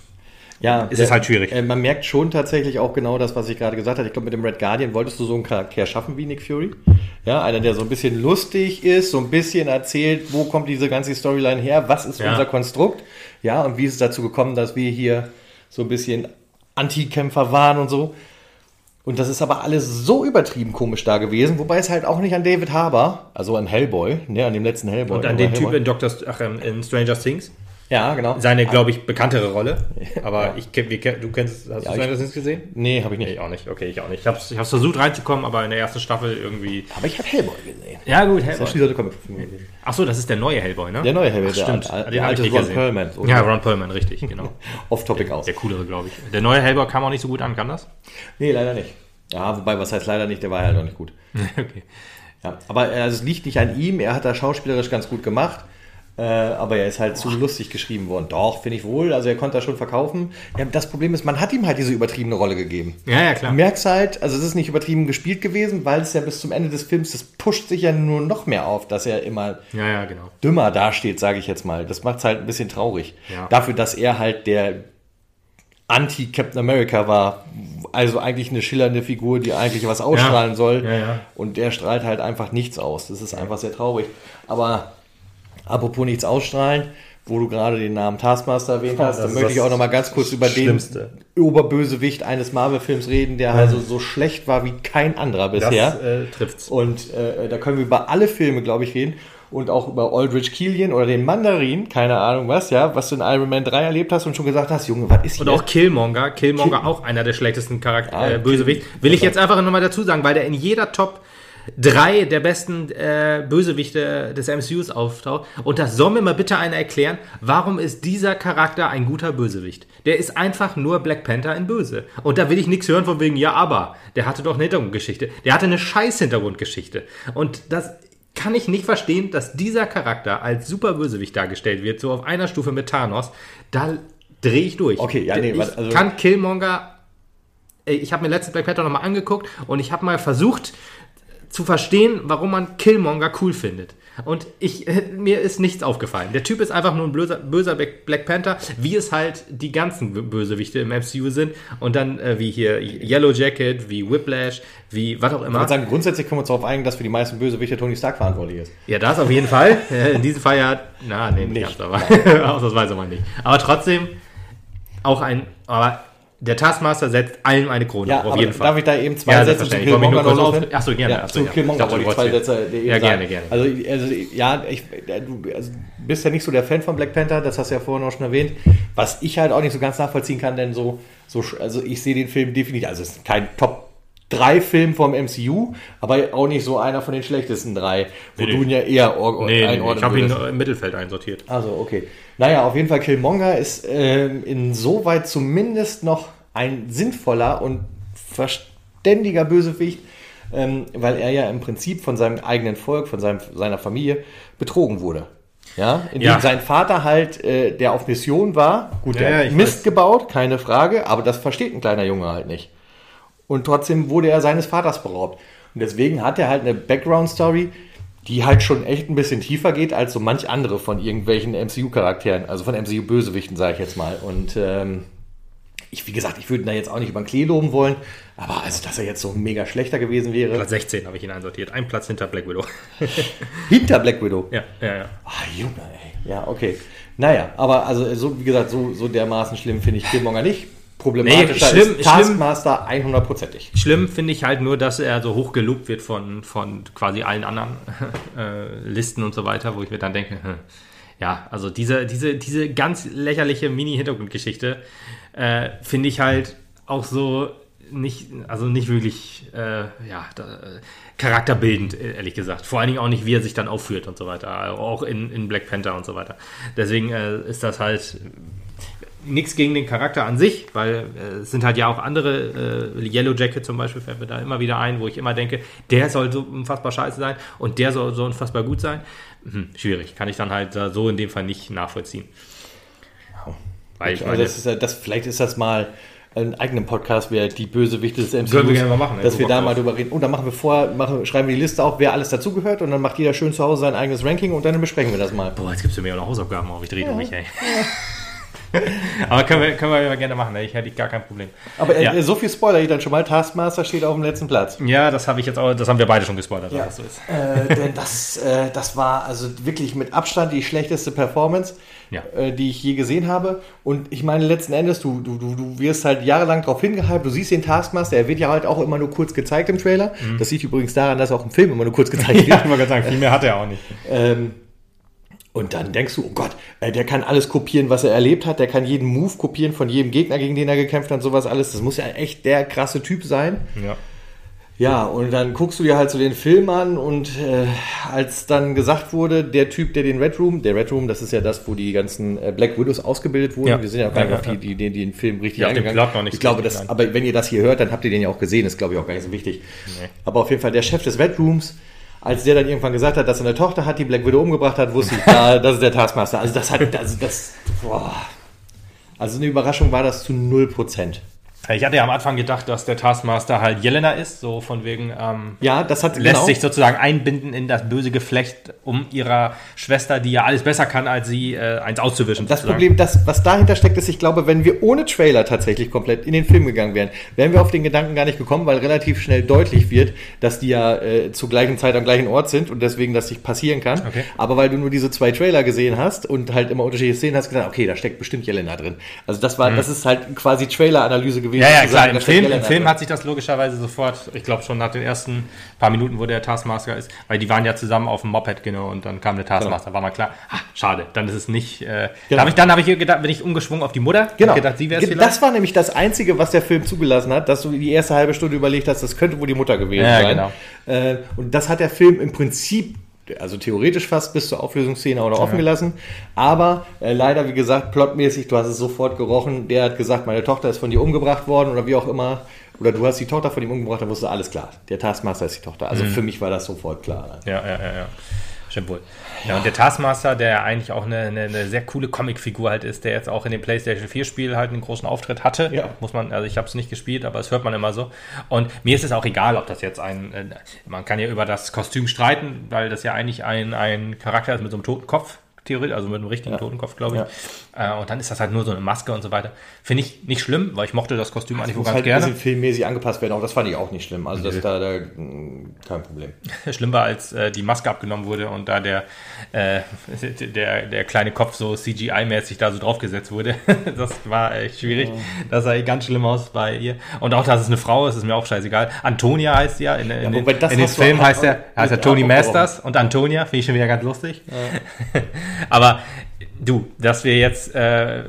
ja, ist der, es halt schwierig. Äh, man merkt schon tatsächlich auch genau das, was ich gerade gesagt habe. Ich glaube, mit dem Red Guardian wolltest du so einen Charakter schaffen wie Nick Fury. Ja, einer, der so ein bisschen lustig ist, so ein bisschen erzählt, wo kommt diese ganze Storyline her, was ist ja. unser Konstrukt. Ja, und wie ist es dazu gekommen, dass wir hier so ein bisschen Antikämpfer waren und so. Und das ist aber alles so übertrieben komisch da gewesen, wobei es halt auch nicht an David Harbour, also an Hellboy, ne, an dem letzten Hellboy. Und an den Typ in, Doctor, ach, in Stranger Things. Ja, genau. Seine, glaube ich, bekanntere Rolle. Aber ja. ich kenn, du kennst, hast ja, du Stranger Things gesehen? Nee, habe ich nicht. Ich auch nicht. Okay, ich auch nicht. Ich habe hab's versucht reinzukommen, aber in der ersten Staffel irgendwie. Aber ich habe Hellboy gesehen. Ja, gut, Hellboy. Ach so, das ist der neue Hellboy, ne? Der neue Hellboy, ach, stimmt. Der, der alte Ron gesehen. Perlman. Oder? Ja, Ron Perlman, richtig, genau. Off-Topic aus. Der coolere, glaube ich. Der neue Hellboy kam auch nicht so gut an, kann das? Nee, leider nicht. Ja, wobei, was heißt leider nicht, der war halt noch nicht gut. okay. Ja, aber also, es liegt nicht an ihm, er hat da schauspielerisch ganz gut gemacht. Äh, aber er ist halt Boah. zu lustig geschrieben worden. Doch, finde ich wohl. Also er konnte das schon verkaufen. Ja, das Problem ist, man hat ihm halt diese übertriebene Rolle gegeben. Ja, ja, klar. Du merkst halt, also es ist nicht übertrieben gespielt gewesen, weil es ja bis zum Ende des Films, das pusht sich ja nur noch mehr auf, dass er immer ja, ja, genau. dümmer dasteht, sage ich jetzt mal. Das macht es halt ein bisschen traurig. Ja. Dafür, dass er halt der Anti-Captain America war. Also eigentlich eine schillernde Figur, die eigentlich was ausstrahlen ja. soll. Ja, ja. Und der strahlt halt einfach nichts aus. Das ist einfach sehr traurig. Aber apropos nichts ausstrahlen, wo du gerade den Namen Taskmaster erwähnt hast, dann möchte ich auch noch mal ganz kurz über Schlimmste. den Oberbösewicht eines Marvel-Films reden, der also so schlecht war wie kein anderer bisher. Das äh, trifft's. Und äh, da können wir über alle Filme, glaube ich, reden und auch über Aldrich Killian oder den Mandarin, keine Ahnung was, ja, was du in Iron Man 3 erlebt hast und schon gesagt hast, Junge, was ist hier? Und auch Killmonger, Killmonger Kill auch einer der schlechtesten Charakter, ja, äh, Bösewicht. Will ich jetzt einfach nochmal dazu sagen, weil der in jeder Top drei der besten äh, Bösewichte des MCUs auftaucht. Und das soll mir mal bitte einer erklären, warum ist dieser Charakter ein guter Bösewicht? Der ist einfach nur Black Panther in Böse. Und da will ich nichts hören von wegen, ja, aber, der hatte doch eine Hintergrundgeschichte. Der hatte eine scheiß Hintergrundgeschichte. Und das kann ich nicht verstehen, dass dieser Charakter als super Bösewicht dargestellt wird, so auf einer Stufe mit Thanos. Da drehe ich durch. Okay, ja, nee, ich also- kann Killmonger. Ey, Ich habe mir letztens Black Panther nochmal angeguckt und ich habe mal versucht zu verstehen, warum man Killmonger cool findet. Und ich, äh, mir ist nichts aufgefallen. Der Typ ist einfach nur ein böser, böser Black Panther, wie es halt die ganzen Bösewichte im MCU sind. Und dann äh, wie hier Yellow Jacket, wie Whiplash, wie was auch Ich immer. würde sagen, grundsätzlich können wir uns darauf einigen, dass für die meisten Bösewichte Tony Stark verantwortlich ist. Ja, das auf jeden Fall. Äh, In diesem Fall ja, na, nee, nicht, Nicht. ganz, aber ausnahmsweise mal nicht. Aber trotzdem auch ein, aber der Taskmaster setzt allen eine Krone auf, auf jeden Fall. darf ich da eben zwei Ja, Sätze zu Killmonger noch auf- Ach so, gerne. Ja, Ach so, zu ja. Killmonger wollte ich zwei Sätze Ja, sagen. gerne, gerne. Also, also ja, ich, du also, bist ja nicht so der Fan von Black Panther, das hast du ja vorhin auch schon erwähnt. Was ich halt auch nicht so ganz nachvollziehen kann, denn so, so also ich sehe den Film definitiv, also es ist kein Top 3 Film vom MCU, aber auch nicht so einer von den schlechtesten drei, wo Nee, du ihn ja eher or Nee, einordnen ich habe ihn im Mittelfeld einsortiert. Also, okay. Naja, auf jeden Fall Killmonger ist ähm, insoweit zumindest noch ein sinnvoller und verständiger Bösewicht, ähm, weil er ja im Prinzip von seinem eigenen Volk, von seinem, seiner Familie betrogen wurde. Ja, indem Ja. sein Vater halt, äh, der auf Mission war, gut, Ja, der ja, Mist weiß. gebaut, keine Frage, aber das versteht ein kleiner Junge halt nicht. Und trotzdem wurde er seines Vaters beraubt. Und deswegen hat er halt eine Background-Story, die halt schon echt ein bisschen tiefer geht als so manch andere von irgendwelchen MCU-Charakteren, also von MCU-Bösewichten, sage ich jetzt mal. Und ähm, ich, wie gesagt, ich würde ihn da jetzt auch nicht über den Klee loben wollen, aber also, dass er jetzt so mega schlechter gewesen wäre. Platz 16 habe ich ihn einsortiert. Ein Platz hinter Black Widow. Hinter Black Widow. ja, ja, ja. Ah, Junge, ey. Ja, okay. Naja, aber also so, wie gesagt, so, so dermaßen schlimm finde ich Killmonger nicht. Problematischer Nee, schlimm- ist Taskmaster 100%ig. Schlimm finde ich halt nur, dass er so hoch gelobt wird von, von quasi allen anderen äh, Listen und so weiter, wo ich mir dann denke, hm, ja, also diese, diese, diese ganz lächerliche Mini-Hintergrundgeschichte äh, finde ich halt auch so nicht, also nicht wirklich, äh, ja, da, charakterbildend, äh, ehrlich gesagt. Vor allen Dingen auch nicht, wie er sich dann aufführt und so weiter. Auch in, in Black Panther und so weiter. Deswegen äh, ist das halt nichts gegen den Charakter an sich, weil äh, es sind halt ja auch andere, äh, Yellow Jacket zum Beispiel fällt mir da immer wieder ein, wo ich immer denke, der soll so unfassbar scheiße sein und der soll so unfassbar gut sein. Hm, schwierig, kann ich dann halt äh, so in dem Fall nicht nachvollziehen. Weil ich Also meine, das ist ja, das, vielleicht ist das mal einen eigenen Podcast, wer die Bösewichte des MCU. Können wir gerne mal machen, ey, Dass wir da mal drüber reden. Und dann machen wir vor, machen, schreiben wir die Liste auf, wer alles dazugehört und dann macht jeder schön zu Hause sein eigenes Ranking und dann besprechen wir das mal. boah, jetzt gibst du mir auch noch Hausaufgaben auf, ich drehe durch mich, ey. Aber können wir, können wir gerne machen, ey. ich hätte gar kein Problem. Aber äh, Ja. so viel Spoiler ich dann schon mal. Taskmaster steht auf dem letzten Platz. Ja, das habe ich jetzt auch, das haben wir beide schon gespoilert, Ja. so ist. Äh, denn das, äh, das war also wirklich mit Abstand die schlechteste Performance, Ja. äh, die ich je gesehen habe. Und ich meine, letzten Endes, du, du, du, du wirst halt jahrelang darauf hingehalten, du siehst den Taskmaster, er wird ja halt auch immer nur kurz gezeigt im Trailer. Das liegt übrigens daran, dass auch im Film immer nur kurz gezeigt wird. Mhm. Ja, ich wollte sagen, viel mehr hat er auch nicht. Ähm, und dann denkst du, oh Gott, äh, der kann alles kopieren, was er erlebt hat, der kann jeden Move kopieren von jedem Gegner, gegen den er gekämpft hat und sowas alles. Das muss ja echt der krasse Typ sein. Ja. Ja, und dann guckst du dir halt so den Film an und äh, als dann gesagt wurde, der Typ, der den Red Room, der Red Room, das ist ja das, wo die ganzen äh, Black Widows ausgebildet wurden. Ja. Wir sind ja auch gar nicht Ja, auf die, die, die, die den Film richtig Ja, den eingegangen. Plot noch nicht ich glaube, das, aber wenn ihr das hier hört, dann habt ihr den ja auch gesehen, ist glaube ich auch gar nicht so wichtig. Nee. Aber auf jeden Fall der Chef des Red Rooms, als der dann irgendwann gesagt hat, dass er eine Tochter hat, die Black Widow umgebracht hat, wusste ich, ja, das ist der Taskmaster. Also das hat, also das, boah. Also eine Überraschung war das zu 0%. Ich hatte ja am Anfang gedacht, dass der Taskmaster halt Jelena ist, so von wegen, ähm, Ja, das hat, lässt genau. sich sozusagen einbinden in das böse Geflecht, um ihrer Schwester, die ja alles besser kann als sie, äh, eins auszuwischen. Das sozusagen. Problem, das, was dahinter steckt, ist, ich glaube, wenn wir ohne Trailer tatsächlich komplett in den Film gegangen wären, wären wir auf den Gedanken gar nicht gekommen, weil relativ schnell deutlich wird, dass die ja äh, zur gleichen Zeit am gleichen Ort sind und deswegen das nicht passieren kann. Okay. Aber weil du nur diese zwei Trailer gesehen hast und halt immer unterschiedliche Szenen hast, gesagt, okay, da steckt bestimmt Jelena drin. Also das war, das ist halt quasi Trailer-Analyse gewesen. Ja, ja, klar. Im Film, Im Film hat sich das logischerweise sofort, ich glaube schon nach den ersten paar Minuten, wo der Taskmaster ist, weil die waren ja zusammen auf dem Moped, genau, und dann kam der Taskmaster, war mal klar. Ah, schade, dann ist es nicht. Äh, Genau. hab ich, dann habe ich gedacht, bin ich umgeschwungen auf die Mutter. Genau. Gedacht, sie vielleicht. das war nämlich das Einzige, was der Film zugelassen hat, dass du die erste halbe Stunde überlegt hast, das könnte wohl die Mutter gewesen Ja, sein. genau. Äh, und das hat der Film im Prinzip, also theoretisch fast bis zur Auflösungsszene auch noch offen gelassen. Aber äh, leider, wie gesagt, plotmäßig, du hast es sofort gerochen, der hat gesagt, meine Tochter ist von dir umgebracht worden oder wie auch immer. oder du hast die Tochter von ihm umgebracht, dann wusste alles klar. Der Taskmaster ist die Tochter. Also für mich war das sofort klar. Ja, ja, ja, ja. Stimmt wohl. Ja, und der Taskmaster, der eigentlich auch eine, eine, eine sehr coole Comicfigur halt ist, der jetzt auch in dem PlayStation 4 Spiel halt einen großen Auftritt hatte. Ja. Muss man, also ich habe es nicht gespielt, aber es hört man immer so. Und mir ist es auch egal, ob das jetzt ein, äh, man kann ja über das Kostüm streiten, weil das ja eigentlich ein, ein Charakter ist mit so einem toten Kopf theoretisch, also mit einem richtigen Ja. Totenkopf, glaube ich. Äh, und dann ist das halt nur so eine Maske und so weiter. Finde ich nicht schlimm, weil ich mochte das Kostüm eigentlich wohl ganz halt ein gerne. bisschen filmmäßig angepasst werden, auch das fand ich auch nicht schlimm. Also das da, da mh, kein Problem. Schlimm war, als äh, die Maske abgenommen wurde und da der, äh, der, der kleine Kopf so CGI-mäßig da so draufgesetzt wurde. das war echt schwierig. Das sah ganz schlimm aus bei ihr. Und auch, dass es eine Frau ist, ist mir auch scheißegal. Antonia heißt sie ja. In, in, den, das in dem Film heißt er, heißt er Tony. Masters und Antonia. Finde ich schon wieder ganz lustig. Aber du, dass wir jetzt äh,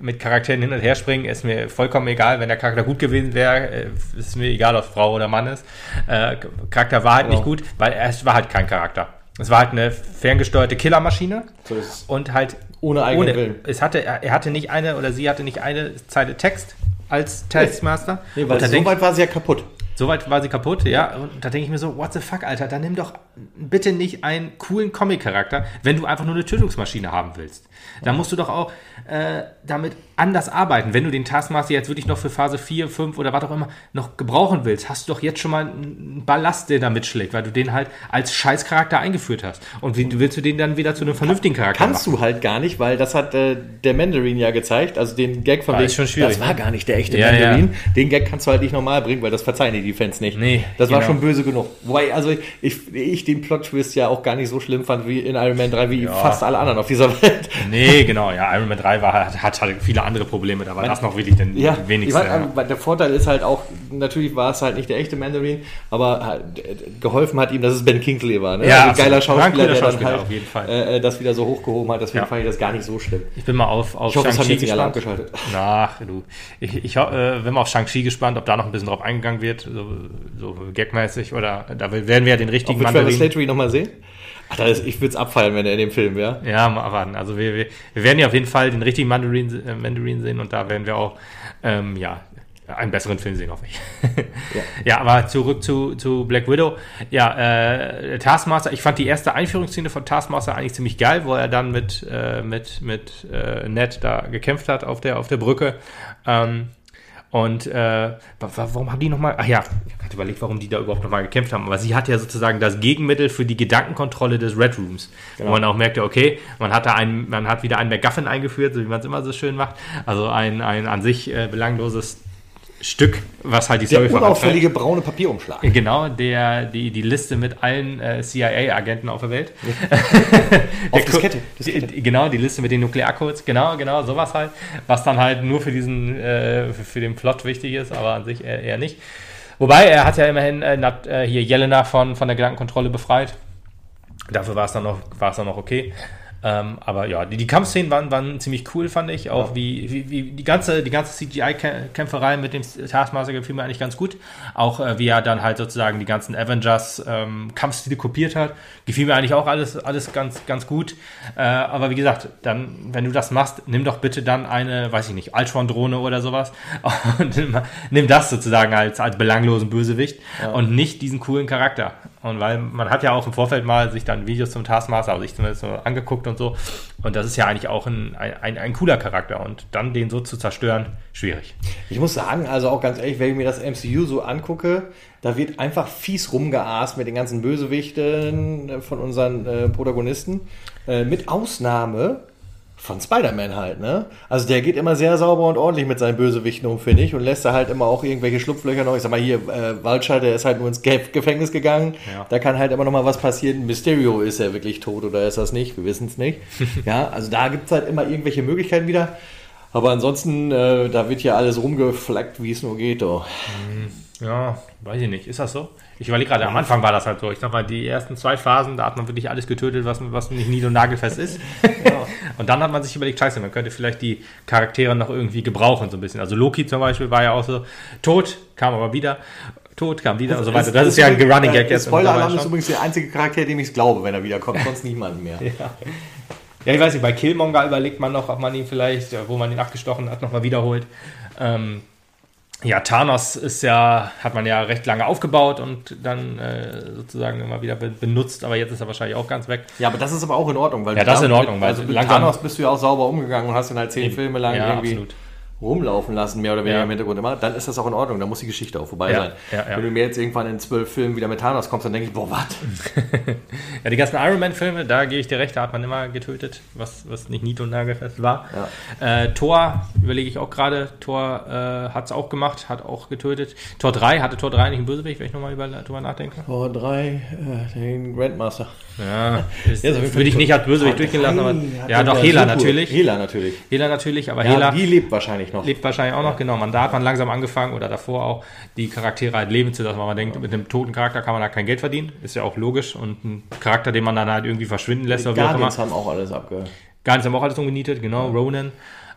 mit Charakteren hin und her springen, ist mir vollkommen egal. Wenn der Charakter gut gewesen wäre, äh, ist mir egal, ob Frau oder Mann ist. Äh, Charakter war halt Genau. nicht gut, weil es war halt kein Charakter. Es war halt eine ferngesteuerte Killermaschine So ist es. und halt Ohne eigenen Willen. Es hatte, er hatte nicht eine oder sie hatte nicht eine Zeile Text als Taskmaster. Nee, weil so weit war sie ja kaputt. Soweit war sie kaputt, ja. Und da denke ich mir so, what the fuck, Alter, dann nimm doch bitte nicht einen coolen Comic-Charakter, wenn du einfach nur eine Tötungsmaschine haben willst. Da musst du doch auch äh, damit anders arbeiten. Wenn du den Taskmaster jetzt wirklich noch für Phase 4, 5 oder was auch immer noch gebrauchen willst, hast du doch jetzt schon mal einen Ballast, der da mitschlägt, weil du den halt als Scheißcharakter eingeführt hast. Und wie willst du den dann wieder zu einem vernünftigen Charakter Kannst du halt gar nicht, weil das hat äh, der Mandarin ja gezeigt. Also den Gag von War wegen, schon schwierig, das war ne? gar nicht der echte Ja, Mandarin. Den Gag kannst du halt nicht normal bringen, weil das verzeihen die Fans nicht. Nee, das war genau. schon böse genug. Wobei, also ich, ich den Plot-Twist ja auch gar nicht so schlimm fand wie in Iron Man 3, wie fast alle anderen auf dieser Welt. Nee, genau, ja, Iron Man 3 war, hat, hat halt viele andere Probleme, da war das noch wirklich den Ja, wenigste. ich mein, aber der Vorteil ist halt auch, natürlich war es halt nicht der echte Mandarin, aber halt, äh, geholfen hat ihm, dass es Ben Kingsley war. Ne? Ja, also ein geiler Schauspieler, der dann Schauspieler, halt auf jeden Fall. Äh, äh, das wieder so hochgehoben hat. Deswegen Ja. fand ich das gar nicht so schlimm. Ich bin mal auf, auf Shang-Chi gespannt. abgeschaltet. Ach, du. Ich, ich äh, bin mal auf Shang-Chi gespannt, ob da noch ein bisschen drauf eingegangen wird, so, so gagmäßig, oder da werden wir ja den richtigen Trevor Mandarin. Slattery nochmal sehen? Ist, ich würde es abfallen, wenn er in dem Film wäre. Ja, mal warten. Also wir, wir, wir werden ja auf jeden Fall den richtigen Mandarin, äh, Mandarin sehen und da werden wir auch, ähm, ja, einen besseren Film sehen, hoffe ich. ja. aber zurück zu, zu Black Widow. Ja, äh, Taskmaster, ich fand die erste Einführungsszene von Taskmaster eigentlich ziemlich geil, wo er dann mit, äh, mit, mit äh, Ned da gekämpft hat auf der, auf der Brücke. Ähm, und äh, wa- wa- warum haben die nochmal, ach ja, ich gerade überlegt, warum die da überhaupt nochmal gekämpft haben. Aber sie hat ja sozusagen das Gegenmittel für die Gedankenkontrolle des Red Rooms. Wo man auch merkte, okay, man hat da einen, man hat wieder einen MacGuffin eingeführt, so wie man es immer so schön macht. Also ein, ein an sich äh, belangloses Stück, was halt die Der vorantreibt. unauffällige braune Papierumschlag. Genau, der, die, die Liste mit allen äh, CIA-Agenten auf der Welt. Auf Der Diskette, Diskette. Genau, die Liste mit den Nuklearcodes, genau, genau, sowas halt, was dann halt nur für diesen, äh, für, für den Plot wichtig ist, aber an sich eher, eher nicht. Wobei, er hat ja immerhin äh, äh, hier Jelena von, von der Gedankenkontrolle befreit. Dafür war es dann noch, war es dann noch okay. Ähm, aber ja, die, die Kampfszenen waren, waren ziemlich cool, fand ich. Auch wie, wie, wie die ganze, die ganze CGI-Kämpferei mit dem Taskmaster gefiel mir eigentlich ganz gut. Auch äh, wie er dann halt sozusagen die ganzen Avengers-Kampfstile kopiert hat, gefiel mir eigentlich auch alles, alles ganz, ganz gut. Äh, aber wie gesagt, dann, wenn du das machst, nimm doch bitte dann eine, weiß ich nicht, Ultron-Drohne oder sowas und nimm, nimm das sozusagen als, als belanglosen Bösewicht und nicht diesen coolen Charakter. Und weil man hat ja auch im Vorfeld mal sich dann Videos zum Taskmaster, also ich zumindest so angeguckt und so. Und das ist ja eigentlich auch ein, ein, ein cooler Charakter. Und dann den so zu zerstören, schwierig. Ich muss sagen, also auch ganz ehrlich, wenn ich mir das MCU so angucke, da wird einfach fies rumgeaßt mit den ganzen Bösewichten äh, von unseren äh, Protagonisten. Äh, mit Ausnahme von Spider-Man halt, ne? Also der geht immer sehr sauber und ordentlich mit seinen Bösewichten um, finde ich, und lässt da halt immer auch irgendwelche Schlupflöcher noch. Ich sag mal hier, äh, Vulture, der ist halt nur ins Ge Gefängnis gegangen. Ja. Da kann halt immer noch mal was passieren. Mysterio ist er wirklich tot oder ist das nicht? Wir wissen es nicht. ja, also da gibt's halt immer irgendwelche Möglichkeiten wieder. Aber ansonsten, äh, da wird hier alles rumgeflaggt, wie es nur geht. Oh. Ja, weiß ich nicht. Ist das so? Ich überlege gerade, am Anfang war das halt so. Ich sag mal, die ersten zwei Phasen, da hat man wirklich alles getötet, was, was nicht nied- und nagelfest ist. Und dann hat man sich überlegt, scheiße, man könnte vielleicht die Charaktere noch irgendwie gebrauchen, so ein bisschen. Also Loki zum Beispiel war ja auch so tot, kam aber wieder, tot, kam wieder und so weiter. Das ist ja ein Running Gag jetzt. Spoiler-Alarm ist übrigens der einzige Charakter, dem ich es glaube, wenn er wiederkommt. Sonst niemand mehr. Ja, ich weiß nicht, bei Killmonger überlegt man noch, ob man ihn vielleicht, wo man ihn abgestochen hat, nochmal wiederholt. Ähm, ja, Thanos ist ja, hat man ja recht lange aufgebaut und dann äh, sozusagen immer wieder be benutzt, aber jetzt ist er wahrscheinlich auch ganz weg. Ja, aber das ist aber auch in Ordnung, weil Ja, das ist in Ordnung, weil also mit langsam- Thanos bist du ja auch sauber umgegangen und hast ihn halt zehn Filme lang Ja, irgendwie absolut. Rumlaufen lassen, mehr oder weniger Ja. im Hintergrund immer, dann ist das auch in Ordnung, dann muss die Geschichte auch vorbei Ja, sein. ja, ja. Wenn du mir jetzt irgendwann in zwölf Filmen wieder mit Thanos kommst, dann denke ich, boah, was? Ja, die ganzen Iron Man-Filme, da gebe ich dir recht, da hat man immer getötet, was, was nicht nied- und nagelfest war. Äh, Thor überlege ich auch gerade, Thor äh, hat es auch gemacht, hat auch getötet. Tor 3, hatte Tor 3 nicht einen Bösewicht, wenn ich nochmal über, drüber nachdenke? Tor 3, äh, den Grandmaster. Ja, ist, Ja, so würde ich nicht als Bösewicht Tor durchgehen lassen, aber 3 hat ja, doch, Hela natürlich. Hela natürlich. Hela natürlich, aber Ja, Hela die lebt wahrscheinlich noch. lebt wahrscheinlich auch noch, genau. Man, da hat man langsam angefangen oder davor auch die Charaktere halt leben zu lassen, weil man denkt, mit einem toten Charakter kann man da kein Geld verdienen. Ist ja auch logisch. Und ein Charakter, den man dann halt irgendwie verschwinden lässt oder wie auch immer. Guardians haben auch alles abge... Guardians haben auch alles umgenietet, genau. Ronan,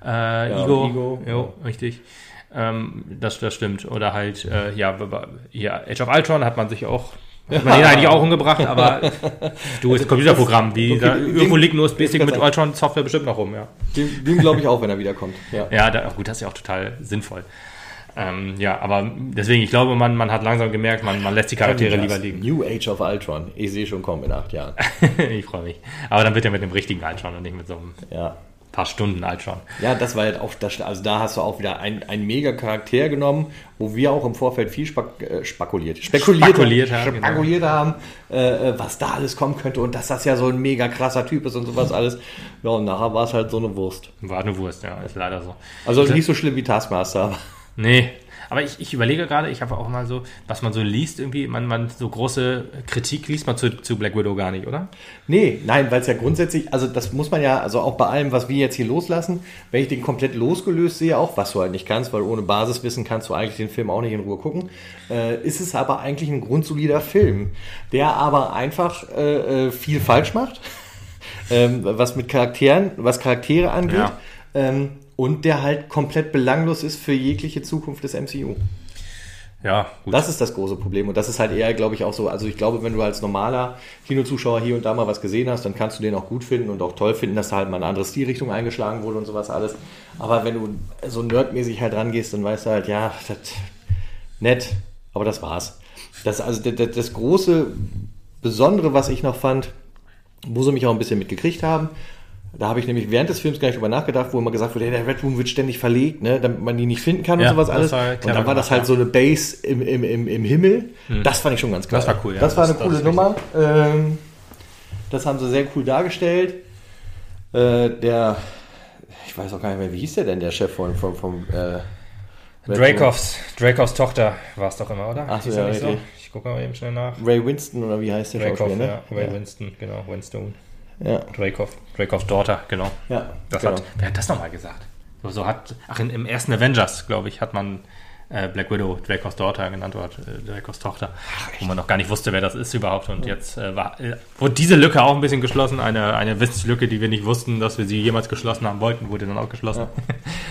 äh, Igo, und Igo, jo, richtig. Ähm, das, das stimmt. Oder halt, äh, ja, hier, Age of Ultron hat man sich auch, hat man den eigentlich auch umgebracht, aber du, ist ein Computerprogramm. Die, Okay, da, irgendwo liegt ein USB-Stick mit Ultron-Software bestimmt noch rum, ja. Dem, dem glaube ich auch, wenn er wiederkommt. Ja. Ja, da, gut, das ist ja auch total sinnvoll. Ähm, ja, aber deswegen, ich glaube, man, man hat langsam gemerkt, man, man lässt die Charaktere lieber liegen. New Age of Ultron. Ich sehe schon kommen in acht Jahren. ich freue mich. Aber dann wird er mit dem richtigen Ultron und nicht mit so einem Ja. Paar Stunden Ultron. Ja, das war halt auch, das, also da hast du auch wieder ein, ein mega Charakter genommen, wo wir auch im Vorfeld viel spek äh, spekuliert, spekuliert, Spekuliert haben, genau. spekuliert haben, äh, äh, was da alles kommen könnte und dass das ja so ein mega krasser Typ ist und sowas alles. Ja, und nachher war es halt so eine Wurst. War eine Wurst, ja, ist leider so. Also nicht so schlimm wie Taskmaster. aber- Nee, aber ich, ich überlege gerade, ich habe auch mal so, was man so liest, irgendwie, man, man so große Kritik liest man zu, zu Black Widow gar nicht, oder? Nee, nein, weil es ja grundsätzlich, also das muss man ja, also auch bei allem, was wir jetzt hier loslassen, wenn ich den komplett losgelöst sehe, auch was du halt nicht kannst, weil ohne Basiswissen kannst du eigentlich den Film auch nicht in Ruhe gucken, äh, ist es aber eigentlich ein grundsolider Film, der aber einfach äh, äh, viel falsch macht, ähm, was mit Charakteren, was Charaktere angeht, Ja. ähm, und der halt komplett belanglos ist für jegliche Zukunft des MCU. Ja, gut. Das ist das große Problem und das ist halt eher, glaube ich, auch so. Also ich glaube, wenn du als normaler Kinozuschauer hier und da mal was gesehen hast, dann kannst du den auch gut finden und auch toll finden, dass da halt mal eine andere Stilrichtung eingeschlagen wurde und sowas alles. Aber wenn du so nerdmäßig halt rangehst, dann weißt du halt, ja, das nett, aber das war's. Das also das, das, große Besondere, was ich noch fand, wo sie mich auch ein bisschen mitgekriegt haben. Da habe ich nämlich während des Films gar nicht drüber nachgedacht, wo immer gesagt wurde, der Red Room wird ständig verlegt, ne, damit man die nicht finden kann Ja, und sowas das alles. Und dann war das halt so eine Base im, im, im, im Himmel. Das fand ich schon ganz geil. Das war cool, ja. Das war eine Das- das coole ist Nummer. Ähm, das haben sie sehr cool dargestellt. Äh, der, ich weiß auch gar nicht mehr, wie hieß der denn, der Chef von, vom, vom äh? Dracovs, Dracovs Tochter war es doch immer, oder? Ach so, Hieß ja, nicht so? Ich gucke mal eben schnell nach. Ray Winston oder wie heißt der Dracov, Schauspieler, ja. ne? Ray Winston, genau, Winstone. Ja, Dracov, Dracovs Daughter, genau. ja, Das genau. hat, wer hat das nochmal gesagt? So, so hat, ach, in, im ersten Avengers, glaube ich, hat man äh, Black Widow Dracos Daughter genannt oder äh, Dracos Tochter, wo man noch gar nicht wusste, wer das ist überhaupt. Und jetzt äh, war, äh, wurde diese Lücke auch ein bisschen geschlossen, eine, eine Wissenslücke, die wir nicht wussten, dass wir sie jemals geschlossen haben wollten, wurde dann auch geschlossen.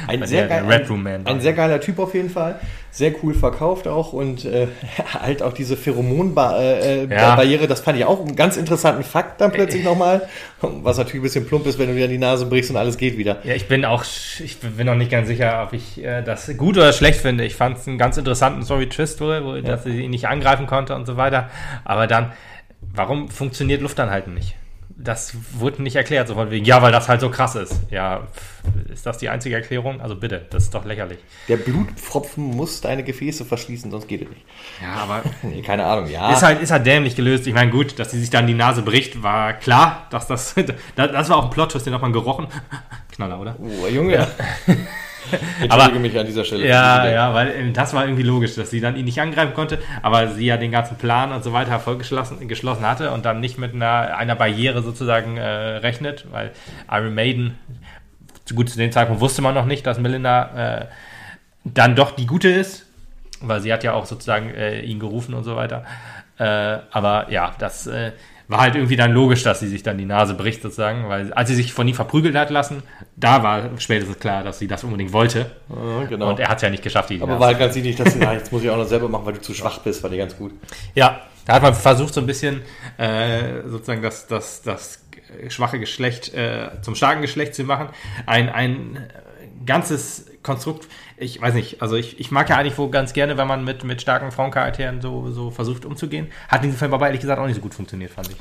Ein Weil sehr, der- geil, der Red Room Man war. ein sehr geiler Typ auf jeden Fall. Sehr cool verkauft auch und äh, halt auch diese Pheromonbarriere, äh, Ja. Barriere, das fand ich auch einen ganz interessanten Fakt dann plötzlich nochmal. Was natürlich ein bisschen plump ist, wenn du dir die Nase brichst und alles geht wieder. Ja, ich bin auch, ich bin noch nicht ganz sicher, ob ich äh, das gut oder schlecht finde. Ich fand es einen ganz interessanten Story-Twist, wo, wo dass sie ihn nicht angreifen konnte und so weiter. Aber dann, warum funktioniert Luftanhalten nicht? Das wurde nicht erklärt, so von wegen, ja, weil das halt so krass ist. Ja, ist das die einzige Erklärung? Also bitte, das ist doch lächerlich. Der Blutpfropfen muss deine Gefäße verschließen, sonst geht es nicht. Ja, aber Nee, keine Ahnung, ja. ist halt, ist halt dämlich gelöst. Ich meine, gut, dass sie sich dann die Nase bricht, war klar, dass das, das, war auch ein Plot-Twist, den hat man gerochen. Knaller, oder? oh, Junge. Entschuldige Aber- mich an dieser Stelle. Ja, ja, weil das war irgendwie logisch, dass sie dann ihn nicht angreifen konnte, aber sie ja den ganzen Plan und so weiter vollgeschlossen geschlossen hatte und dann nicht mit einer, einer Barriere sozusagen äh, rechnet, weil Iron Maiden, gut zu dem Zeitpunkt wusste man noch nicht, dass Melinda äh, dann doch die Gute ist, weil sie hat ja auch sozusagen äh, ihn gerufen und so weiter. Äh, aber ja, das äh, war halt irgendwie dann logisch, dass sie sich dann die Nase bricht sozusagen, weil als sie sich von ihm verprügeln hat lassen, da war spätestens klar, dass sie das unbedingt wollte. Ja, genau. Und er hat es ja nicht geschafft, die Aber Nase. war halt ganz niedlich, dass du, na, jetzt muss ich auch noch selber machen, weil du zu schwach bist, war dir ganz gut. Ja, da hat man versucht, so ein bisschen äh, sozusagen das, das, das schwache Geschlecht äh, zum starken Geschlecht zu machen. Ein, ein ganzes Konstrukt, ich weiß nicht, also ich, ich mag ja eigentlich wohl ganz gerne, wenn man mit, mit starken Frauencharakteren so, so versucht umzugehen. Hat in diesem Film aber ehrlich gesagt auch nicht so gut funktioniert, fand ich.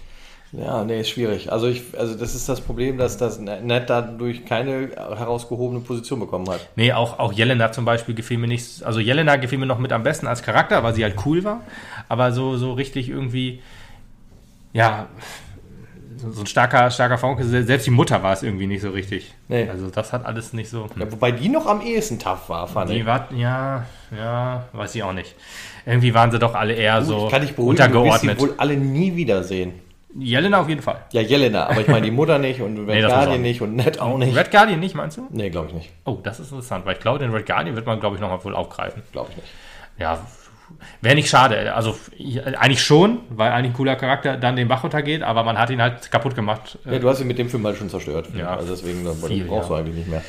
Ja, nee, ist schwierig. Also ich, also das ist das Problem, dass das Ned dadurch keine herausgehobene Position bekommen hat. Nee, auch, auch Jelena zum Beispiel gefiel mir nicht. Also Jelena gefiel mir noch mit am besten als Charakter, weil sie halt cool war. Aber so, so richtig irgendwie, ja, so ein starker, starker Frauenke, selbst die Mutter war es irgendwie nicht so richtig. Nee. Also das hat alles nicht so. Ja, wobei die noch am ehesten tough war, fand die ich. War, ja, ja, weiß ich auch nicht. Irgendwie waren sie doch alle eher Gut, so kann ich beruhigen, untergeordnet. Du wirst sie wohl alle nie wiedersehen. Jelena auf jeden Fall. Ja, Jelena, aber ich meine die Mutter nicht und Red nee, Guardian nicht und Ned auch nicht. Red Guardian nicht, meinst du? Nee, glaube ich nicht. Oh, das ist interessant, weil ich glaube, den Red Guardian wird man, glaube ich, nochmal wohl aufgreifen. Glaube ich nicht. Ja, wäre nicht schade. Also eigentlich schon, weil eigentlich ein cooler Charakter dann den Bach runtergeht, aber man hat ihn halt kaputt gemacht. Ja, du hast ihn mit dem Film mal schon zerstört. Ja, also deswegen viel, brauchst ja. du eigentlich nicht mehr.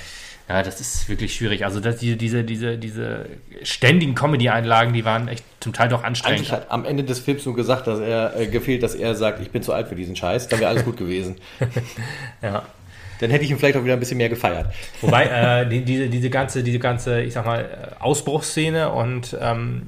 Ja, das ist wirklich schwierig. Also das, diese, diese, diese, diese ständigen Comedy-Einlagen, die waren echt zum Teil doch anstrengend. Eigentlich hat am Ende des Films nur gesagt, dass er äh, gefehlt, dass er sagt, ich bin zu alt für diesen Scheiß. Dann wäre alles gut gewesen. ja. Dann hätte ich ihn vielleicht auch wieder ein bisschen mehr gefeiert. Wobei äh, die, diese, diese ganze, diese ganze, ich sag mal, Ausbruchsszene und ähm,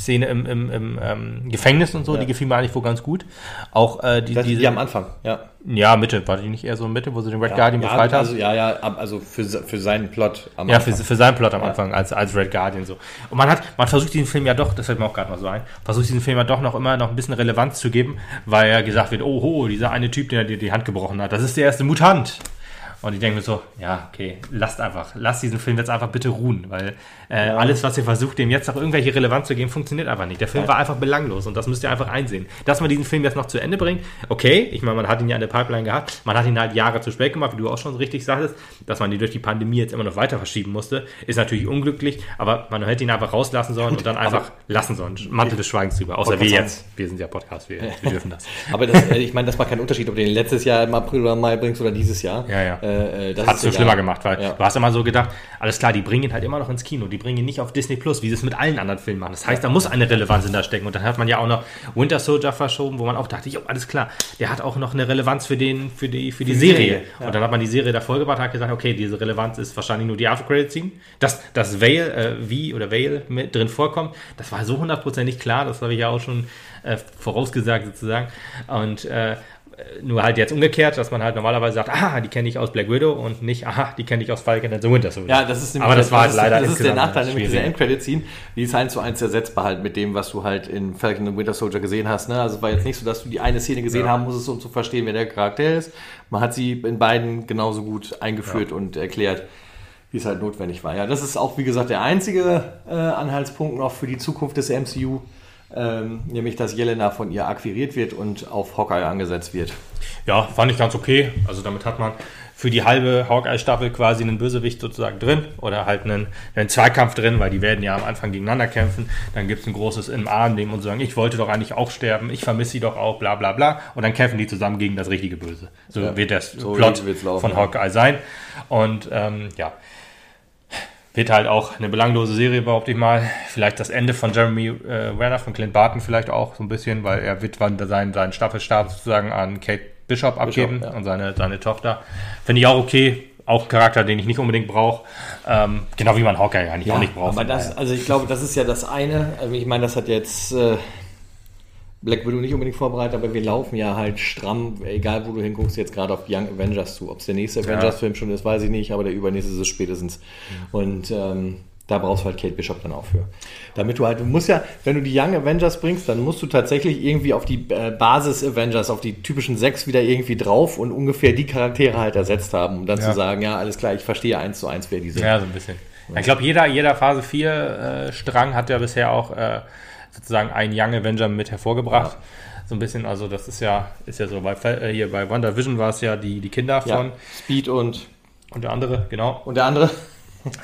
Szene im, im, im ähm, Gefängnis und so, ja. die gefiel mir eigentlich wohl ganz gut. Auch äh, die, das diese, die am Anfang, ja. Ja, Mitte, war die nicht eher so Mitte, wo sie den Red ja, Guardian ja, befreit also, haben? Ja, ja, also für, für seinen Plot am ja, Anfang. Ja, für, für seinen Plot am Anfang als, als Red Guardian so. Und man hat, man versucht diesen Film ja doch, das fällt mir auch gerade mal so ein, versucht diesen Film ja doch noch immer noch ein bisschen Relevanz zu geben, weil ja gesagt wird, oh, ho, dieser eine Typ, der dir die Hand gebrochen hat, das ist der erste Mutant. Und ich denke mir so, ja, okay, lasst einfach, lasst diesen Film jetzt einfach bitte ruhen, weil äh, ja. alles, was ihr versucht, dem jetzt noch irgendwelche Relevanz zu geben, funktioniert einfach nicht. Der Film war einfach belanglos und das müsst ihr einfach einsehen. Dass man diesen Film jetzt noch zu Ende bringt, okay, ich meine, man hat ihn ja in der Pipeline gehabt, man hat ihn halt Jahre zu spät gemacht, wie du auch schon richtig sagtest, dass man ihn durch die Pandemie jetzt immer noch weiter verschieben musste, ist natürlich unglücklich, aber man hätte ihn einfach rauslassen sollen und dann einfach lassen sollen. Mantel des Schweigens drüber, außer wir jetzt. Wir sind ja Podcast, wir, wir dürfen das. aber das, äh, ich meine, das macht keinen Unterschied, ob du den letztes Jahr im April oder Mai bringst oder dieses Jahr. Ja, ja. Äh, äh, das Hat es so schlimmer gemacht, weil ja. du hast immer so gedacht, alles klar, die bringen ihn halt immer noch ins Kino, die bringen ihn nicht auf Disney Plus, wie sie es mit allen anderen Filmen machen. Das heißt, da muss eine Relevanz in da stecken. Und dann hat man ja auch noch Winter Soldier verschoben, wo man auch dachte, jo, alles klar, der hat auch noch eine Relevanz für, den, für, die, für die, für die Serie. Serie ja. Und dann hat man die Serie davor gebracht, hat gesagt, okay, diese Relevanz ist wahrscheinlich nur die After-Credit-Scene. Dass, dass Vale, äh, wie oder Vale mit drin vorkommt, das war so hundertprozentig klar, das habe ich ja auch schon äh, vorausgesagt sozusagen. Und äh, nur halt jetzt umgekehrt, dass man halt normalerweise sagt, ah, die kenne ich aus Black Widow und nicht, aha, die kenne ich aus Falcon and the Winter Soldier. Ja, das ist nämlich, Aber das, das war halt leider Das ist der Nachteil mit dieser Endcredit-Scene, die ist eins zu eins ersetzbar halt mit dem, was du halt in Falcon and Winter Soldier gesehen hast. Ne? Also es war jetzt nicht so, dass du die eine Szene gesehen ja. haben musstest, um zu verstehen, wer der Charakter ist. Man hat sie in beiden genauso gut eingeführt ja. und erklärt wie es halt notwendig war. Ja, das ist auch, wie gesagt, der einzige äh, Anhaltspunkt noch für die Zukunft des MCU ähm, nämlich dass Jelena von ihr akquiriert wird und auf Hawkeye angesetzt wird. Ja, fand ich ganz okay. Also damit hat man für die halbe Hawkeye-Staffel quasi einen Bösewicht sozusagen drin oder halt einen, einen, Zweikampf drin, weil die werden ja am Anfang gegeneinander kämpfen. Dann gibt es ein großes im Arm, dem und sagen, ich wollte doch eigentlich auch sterben, ich vermisse sie doch auch, bla bla bla. Und dann kämpfen die zusammen gegen das richtige Böse. So ja, wird der so Plot laufen, von Hawkeye sein. Und ähm, ja, wird halt auch eine belanglose Serie, behaupte ich mal. Vielleicht das Ende von Jeremy äh, Werner, von Clint Barton vielleicht auch so ein bisschen, weil er wird seinen, seinen Staffelstab sozusagen an Kate Bishop abgeben Bishop, ja. und seine, seine Tochter. Finde ich auch okay. Auch ein Charakter, den ich nicht unbedingt brauche. Ähm, genau wie man Hawkeye eigentlich ja, auch nicht braucht. Aber das, also ich glaube, das ist ja das eine. Also ich meine, das hat jetzt äh, Black Widow nicht unbedingt vorbereitet, aber wir laufen ja halt stramm, egal wo du hinguckst, jetzt gerade auf Young Avengers zu. Ob es der nächste Avengers-Film schon ist, weiß ich nicht, aber der übernächste ist es spätestens. Und ähm, da brauchst du halt Kate Bishop dann auch für. Damit du halt, du musst ja, wenn du die Young Avengers bringst, dann musst du tatsächlich irgendwie auf die äh, Basis-Avengers, auf die typischen sechs wieder irgendwie drauf und ungefähr die Charaktere halt ersetzt haben, um dann ja. zu sagen, ja, alles klar, ich verstehe eins zu eins, wer die sind. Ja, so ein bisschen. Ja. Ich glaube, jeder, jeder Phase 4 äh, Strang hat ja bisher auch äh, sozusagen einen Young Avenger mit hervorgebracht. Ja. So ein bisschen, also das ist ja, ist ja so, bei, äh, hier bei WandaVision war es ja die, die Kinder von ja, Speed und und der andere, genau. Und der andere.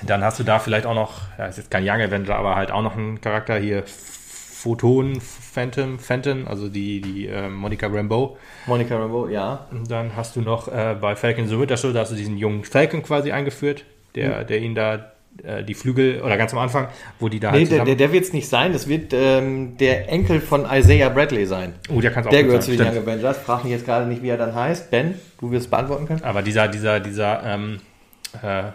Dann hast du da vielleicht auch noch, ja, ist jetzt kein Young Avenger, aber halt auch noch einen Charakter hier, Photon Phantom, Phantom, also die, die äh, Monica Rambeau. Monica Rambeau, ja. Und dann hast du noch äh, bei Falcon the Winter Soldier, da hast du diesen jungen Falcon quasi eingeführt, der, mhm. der ihn da die Flügel oder ganz am Anfang, wo die da nee, halt der, der, der wird es nicht sein, das wird ähm, der Enkel von Isaiah Bradley sein. Oh, der kann es auch Der gehört sein. zu den Young Avengers. Frag mich jetzt gerade nicht, wie er dann heißt. Ben, du wirst beantworten können. Aber dieser, dieser, dieser, ähm, äh,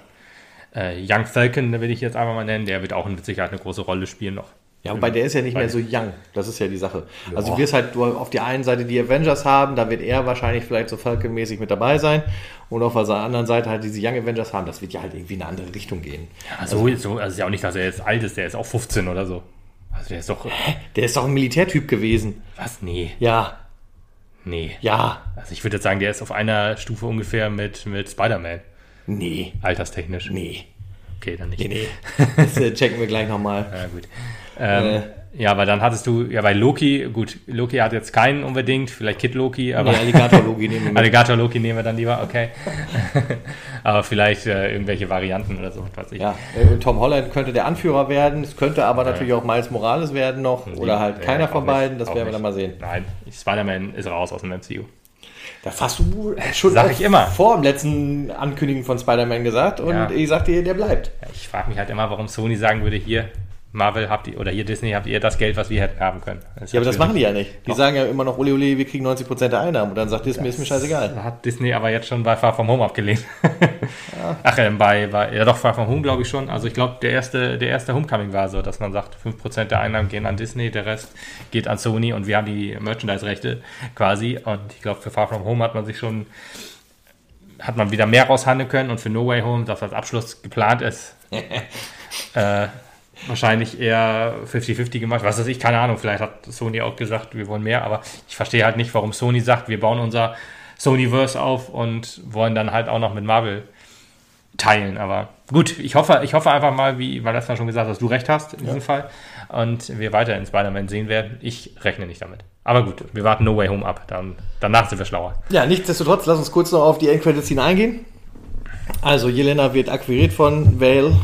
äh, Young Falcon, will ich jetzt einfach mal nennen, der wird auch mit Sicherheit eine große Rolle spielen noch. Ja, wobei der ist ja nicht mehr so young. Das ist ja die Sache. Also du wirst halt du auf der einen Seite die Avengers haben, da wird er wahrscheinlich vielleicht so Falcon-mäßig mit dabei sein. Und auf der anderen Seite halt diese Young Avengers haben. Das wird ja halt irgendwie in eine andere Richtung gehen. Ja, so, also, so, also ist ja auch nicht, dass er jetzt alt ist, der ist auch 15 oder so. Also der ist doch. Hä? Der ist doch ein Militärtyp gewesen. Was? Nee. Ja. Nee. Ja. Also ich würde jetzt sagen, der ist auf einer Stufe ungefähr mit, mit Spider-Man. Nee. Alterstechnisch. Nee. Okay, dann nicht. Nee, nee. Das äh, checken wir gleich nochmal. Ja, gut. Ähm, äh, ja, aber dann hattest du, ja, bei Loki, gut, Loki hat jetzt keinen unbedingt, vielleicht Kid Loki, aber. Nee, Alligator Loki nehmen wir. Alligator Loki nehmen wir dann lieber, okay. aber vielleicht äh, irgendwelche Varianten oder so, weiß ich. Ja, äh, Tom Holland könnte der Anführer werden, es könnte aber ja. natürlich auch Miles Morales werden noch, oder halt ja, keiner von beiden, das werden wir dann mal sehen. Nein, Spider-Man ist raus aus dem MCU. Das hast du schon Sag ich immer. vor dem letzten Ankündigen von Spider-Man gesagt und ja. ich sagte dir, der bleibt. ich frage mich halt immer, warum Sony sagen würde, hier, Marvel habt ihr, oder hier Disney habt ihr das Geld, was wir hätten haben können. Das ja, aber das machen die ja nicht. Die doch. sagen ja immer noch, ole, ole, wir kriegen 90% der Einnahmen. Und dann sagt Disney, das ist mir scheißegal. Hat Disney aber jetzt schon bei Far From Home abgelehnt. Ja. Ach, äh, bei, bei, ja doch, Far From Home glaube ich schon. Also ich glaube, der erste, der erste Homecoming war so, dass man sagt, 5% der Einnahmen gehen an Disney, der Rest geht an Sony und wir haben die Merchandise-Rechte quasi. Und ich glaube, für Far From Home hat man sich schon, hat man wieder mehr raushandeln können und für No Way Home, das als Abschluss geplant ist. äh, wahrscheinlich eher 50-50 gemacht. Was weiß ich, keine Ahnung. Vielleicht hat Sony auch gesagt, wir wollen mehr, aber ich verstehe halt nicht, warum Sony sagt, wir bauen unser Sonyverse auf und wollen dann halt auch noch mit Marvel teilen. Aber gut, ich hoffe, ich hoffe einfach mal, wie, weil das ja schon gesagt hast, dass du recht hast in ja. diesem Fall und wir weiter in Spider-Man sehen werden. Ich rechne nicht damit. Aber gut, wir warten No Way Home ab. Dann, danach sind wir schlauer. Ja, nichtsdestotrotz, lass uns kurz noch auf die Endcredits eingehen. Also, Jelena wird akquiriert von Vale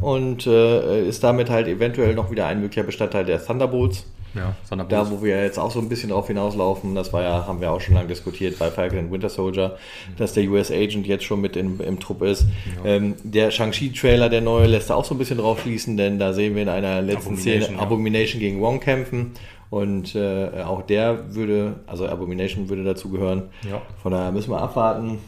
und äh, ist damit halt eventuell noch wieder ein möglicher Bestandteil der Thunderbolts. Ja, Thunderbolts. Da, wo wir jetzt auch so ein bisschen drauf hinauslaufen, das war ja, haben wir auch schon lange diskutiert bei Falcon and Winter Soldier, dass der US Agent jetzt schon mit in, im Trupp ist. Ja. Ähm, der Shang-Chi-Trailer, der neue, lässt da auch so ein bisschen drauf schließen, denn da sehen wir in einer letzten Szene ja. Abomination gegen Wong kämpfen. Und äh, auch der würde, also Abomination würde dazu gehören. Ja. Von daher müssen wir abwarten.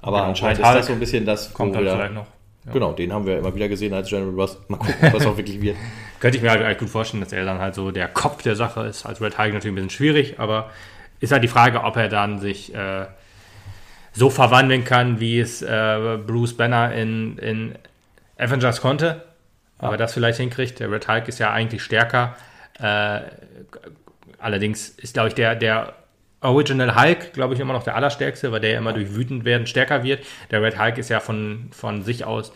Aber genau, anscheinend ist das so ein bisschen das, kommt dann vielleicht noch. Ja. Genau, den haben wir immer wieder gesehen als General Ross. Mal gucken, was auch wirklich wird. Könnte ich mir halt, gut vorstellen, dass er dann halt so der Kopf der Sache ist. Als Red Tiger natürlich ein bisschen schwierig, aber ist halt die Frage, ob er dann sich äh, so verwandeln kann, wie es äh, Bruce Banner in, in Avengers konnte. Aber das vielleicht hinkriegt. Der Red Hulk ist ja eigentlich stärker. Äh, allerdings ist, glaube ich, der, der Original Hulk, glaube ich, immer noch der allerstärkste, weil der ja immer durch wütend werden stärker wird. Der Red Hulk ist ja von, von sich aus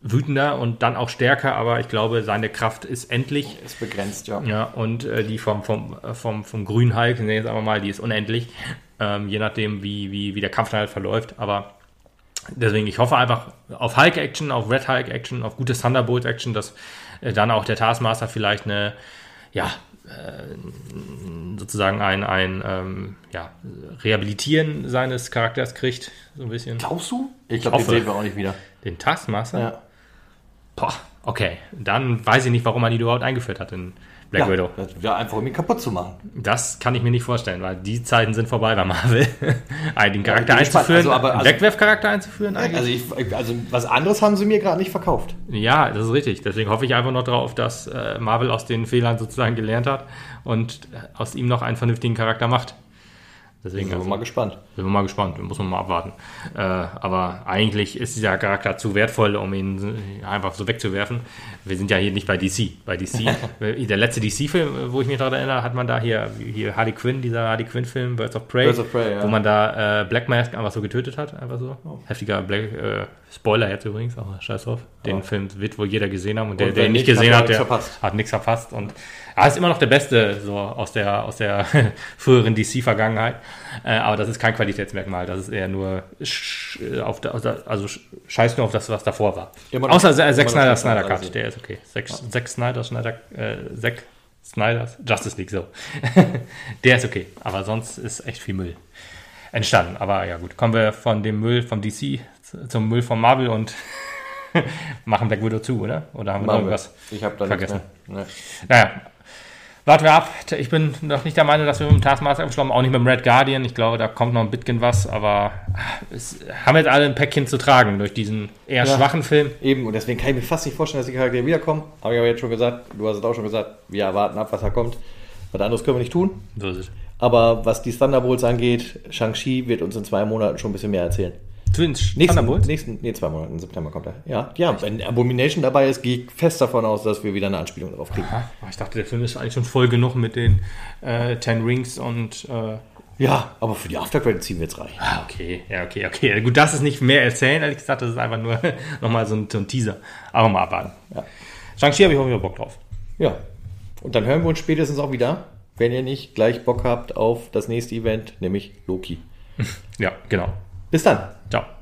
wütender und dann auch stärker, aber ich glaube, seine Kraft ist endlich. Ist begrenzt, ja. Ja, und äh, die vom, vom, vom, vom grünen Hulk, wir jetzt aber mal, die ist unendlich, ähm, je nachdem, wie, wie, wie der Kampf dann halt verläuft. Aber deswegen, ich hoffe einfach auf Hulk-Action, auf Red Hulk-Action, auf gutes Thunderbolt-Action, dass äh, dann auch der Taskmaster vielleicht eine, ja, äh, sozusagen ein, ein ähm, ja, Rehabilitieren seines Charakters kriegt, so ein bisschen. Glaubst du? Ich glaube, den sehen wir auch nicht wieder. Den Taskmaster? Ja. Boah, okay. Dann weiß ich nicht, warum man die überhaupt eingeführt hat in Black ja, Widow. Ja, einfach um ihn kaputt zu machen. Das kann ich mir nicht vorstellen, weil die Zeiten sind vorbei bei Marvel. den Charakter ja, einzuführen, also, aber, also, Wegwerfcharakter einzuführen. Also, ich, also was anderes haben sie mir gerade nicht verkauft. Ja, das ist richtig. Deswegen hoffe ich einfach noch darauf, dass äh, Marvel aus den Fehlern sozusagen gelernt hat und aus ihm noch einen vernünftigen Charakter macht. Deswegen sind wir also, mal gespannt. Sind wir mal gespannt, muss man mal abwarten. Äh, aber eigentlich ist dieser Charakter zu wertvoll, um ihn einfach so wegzuwerfen. Wir sind ja hier nicht bei DC. Bei DC, der letzte DC-Film, wo ich mich daran erinnere, hat man da hier, hier Harley Quinn, dieser Harley Quinn-Film, Birds of Prey, Birds of Prey ja. wo man da äh, Black Mask einfach so getötet hat, einfach so. Oh. Heftiger Black, äh, Spoiler jetzt übrigens, aber scheiß drauf. Den oh. Film wird wohl jeder gesehen haben und der, und der ihn nicht gesehen hat, der hat nichts verpasst. Und er ist immer noch der Beste so aus der, aus der früheren DC-Vergangenheit. Äh, aber das ist kein Qualitätsmerkmal. Das ist eher nur auf der, also scheiß nur auf das, was davor war. Immer Außer Zack Snyder, Snyder Cut, der ist okay. Zack, Zack Snyder, Snyder, äh, Zack Snyders, Justice League, so. der ist okay. Aber sonst ist echt viel Müll entstanden. Aber ja gut, kommen wir von dem Müll vom DC zum Müll von Marvel und machen Black Widow zu, oder? Oder haben wir noch irgendwas ich hab da vergessen? Nee. Naja, Warten wir ab. Ich bin noch nicht der Meinung, dass wir mit dem Taskmaster abgeschlossen haben, auch nicht mit dem Red Guardian. Ich glaube, da kommt noch ein bisschen was, aber es haben jetzt alle ein Päckchen zu tragen durch diesen eher Ja. schwachen Film. Eben, und deswegen kann ich mir fast nicht vorstellen, dass die Charaktere wiederkommen. Habe ich aber jetzt schon gesagt, du hast es auch schon gesagt, wir erwarten ab, was da kommt. Was anderes können wir nicht tun. So ist es. Aber was die Thunderbolts angeht, Shang-Chi wird uns in zwei Monaten schon ein bisschen mehr erzählen. Twins, Nächsten, nächsten, nee, zwei Monate, im September kommt er. Ja, ja, wenn Abomination dabei ist, gehe ich fest davon aus, dass wir wieder eine Anspielung darauf kriegen. Ah, Ich dachte, der Film ist eigentlich schon voll genug mit den äh, Ten Rings und. Äh, Ja, aber für die Aftercredits ziehen wir jetzt rein. ah, okay, ja, okay, okay. Gut, das ist nicht mehr erzählen, ehrlich gesagt, das ist einfach nur nochmal so ein, so ein Teaser. Aber mal abwarten. Ja. Shang-Chi habe ich auch wieder Bock drauf. Ja. Und dann hören wir uns spätestens auch wieder, wenn ihr nicht gleich Bock habt auf das nächste Event, nämlich Loki. Ja, genau. Bis dann. Ciao.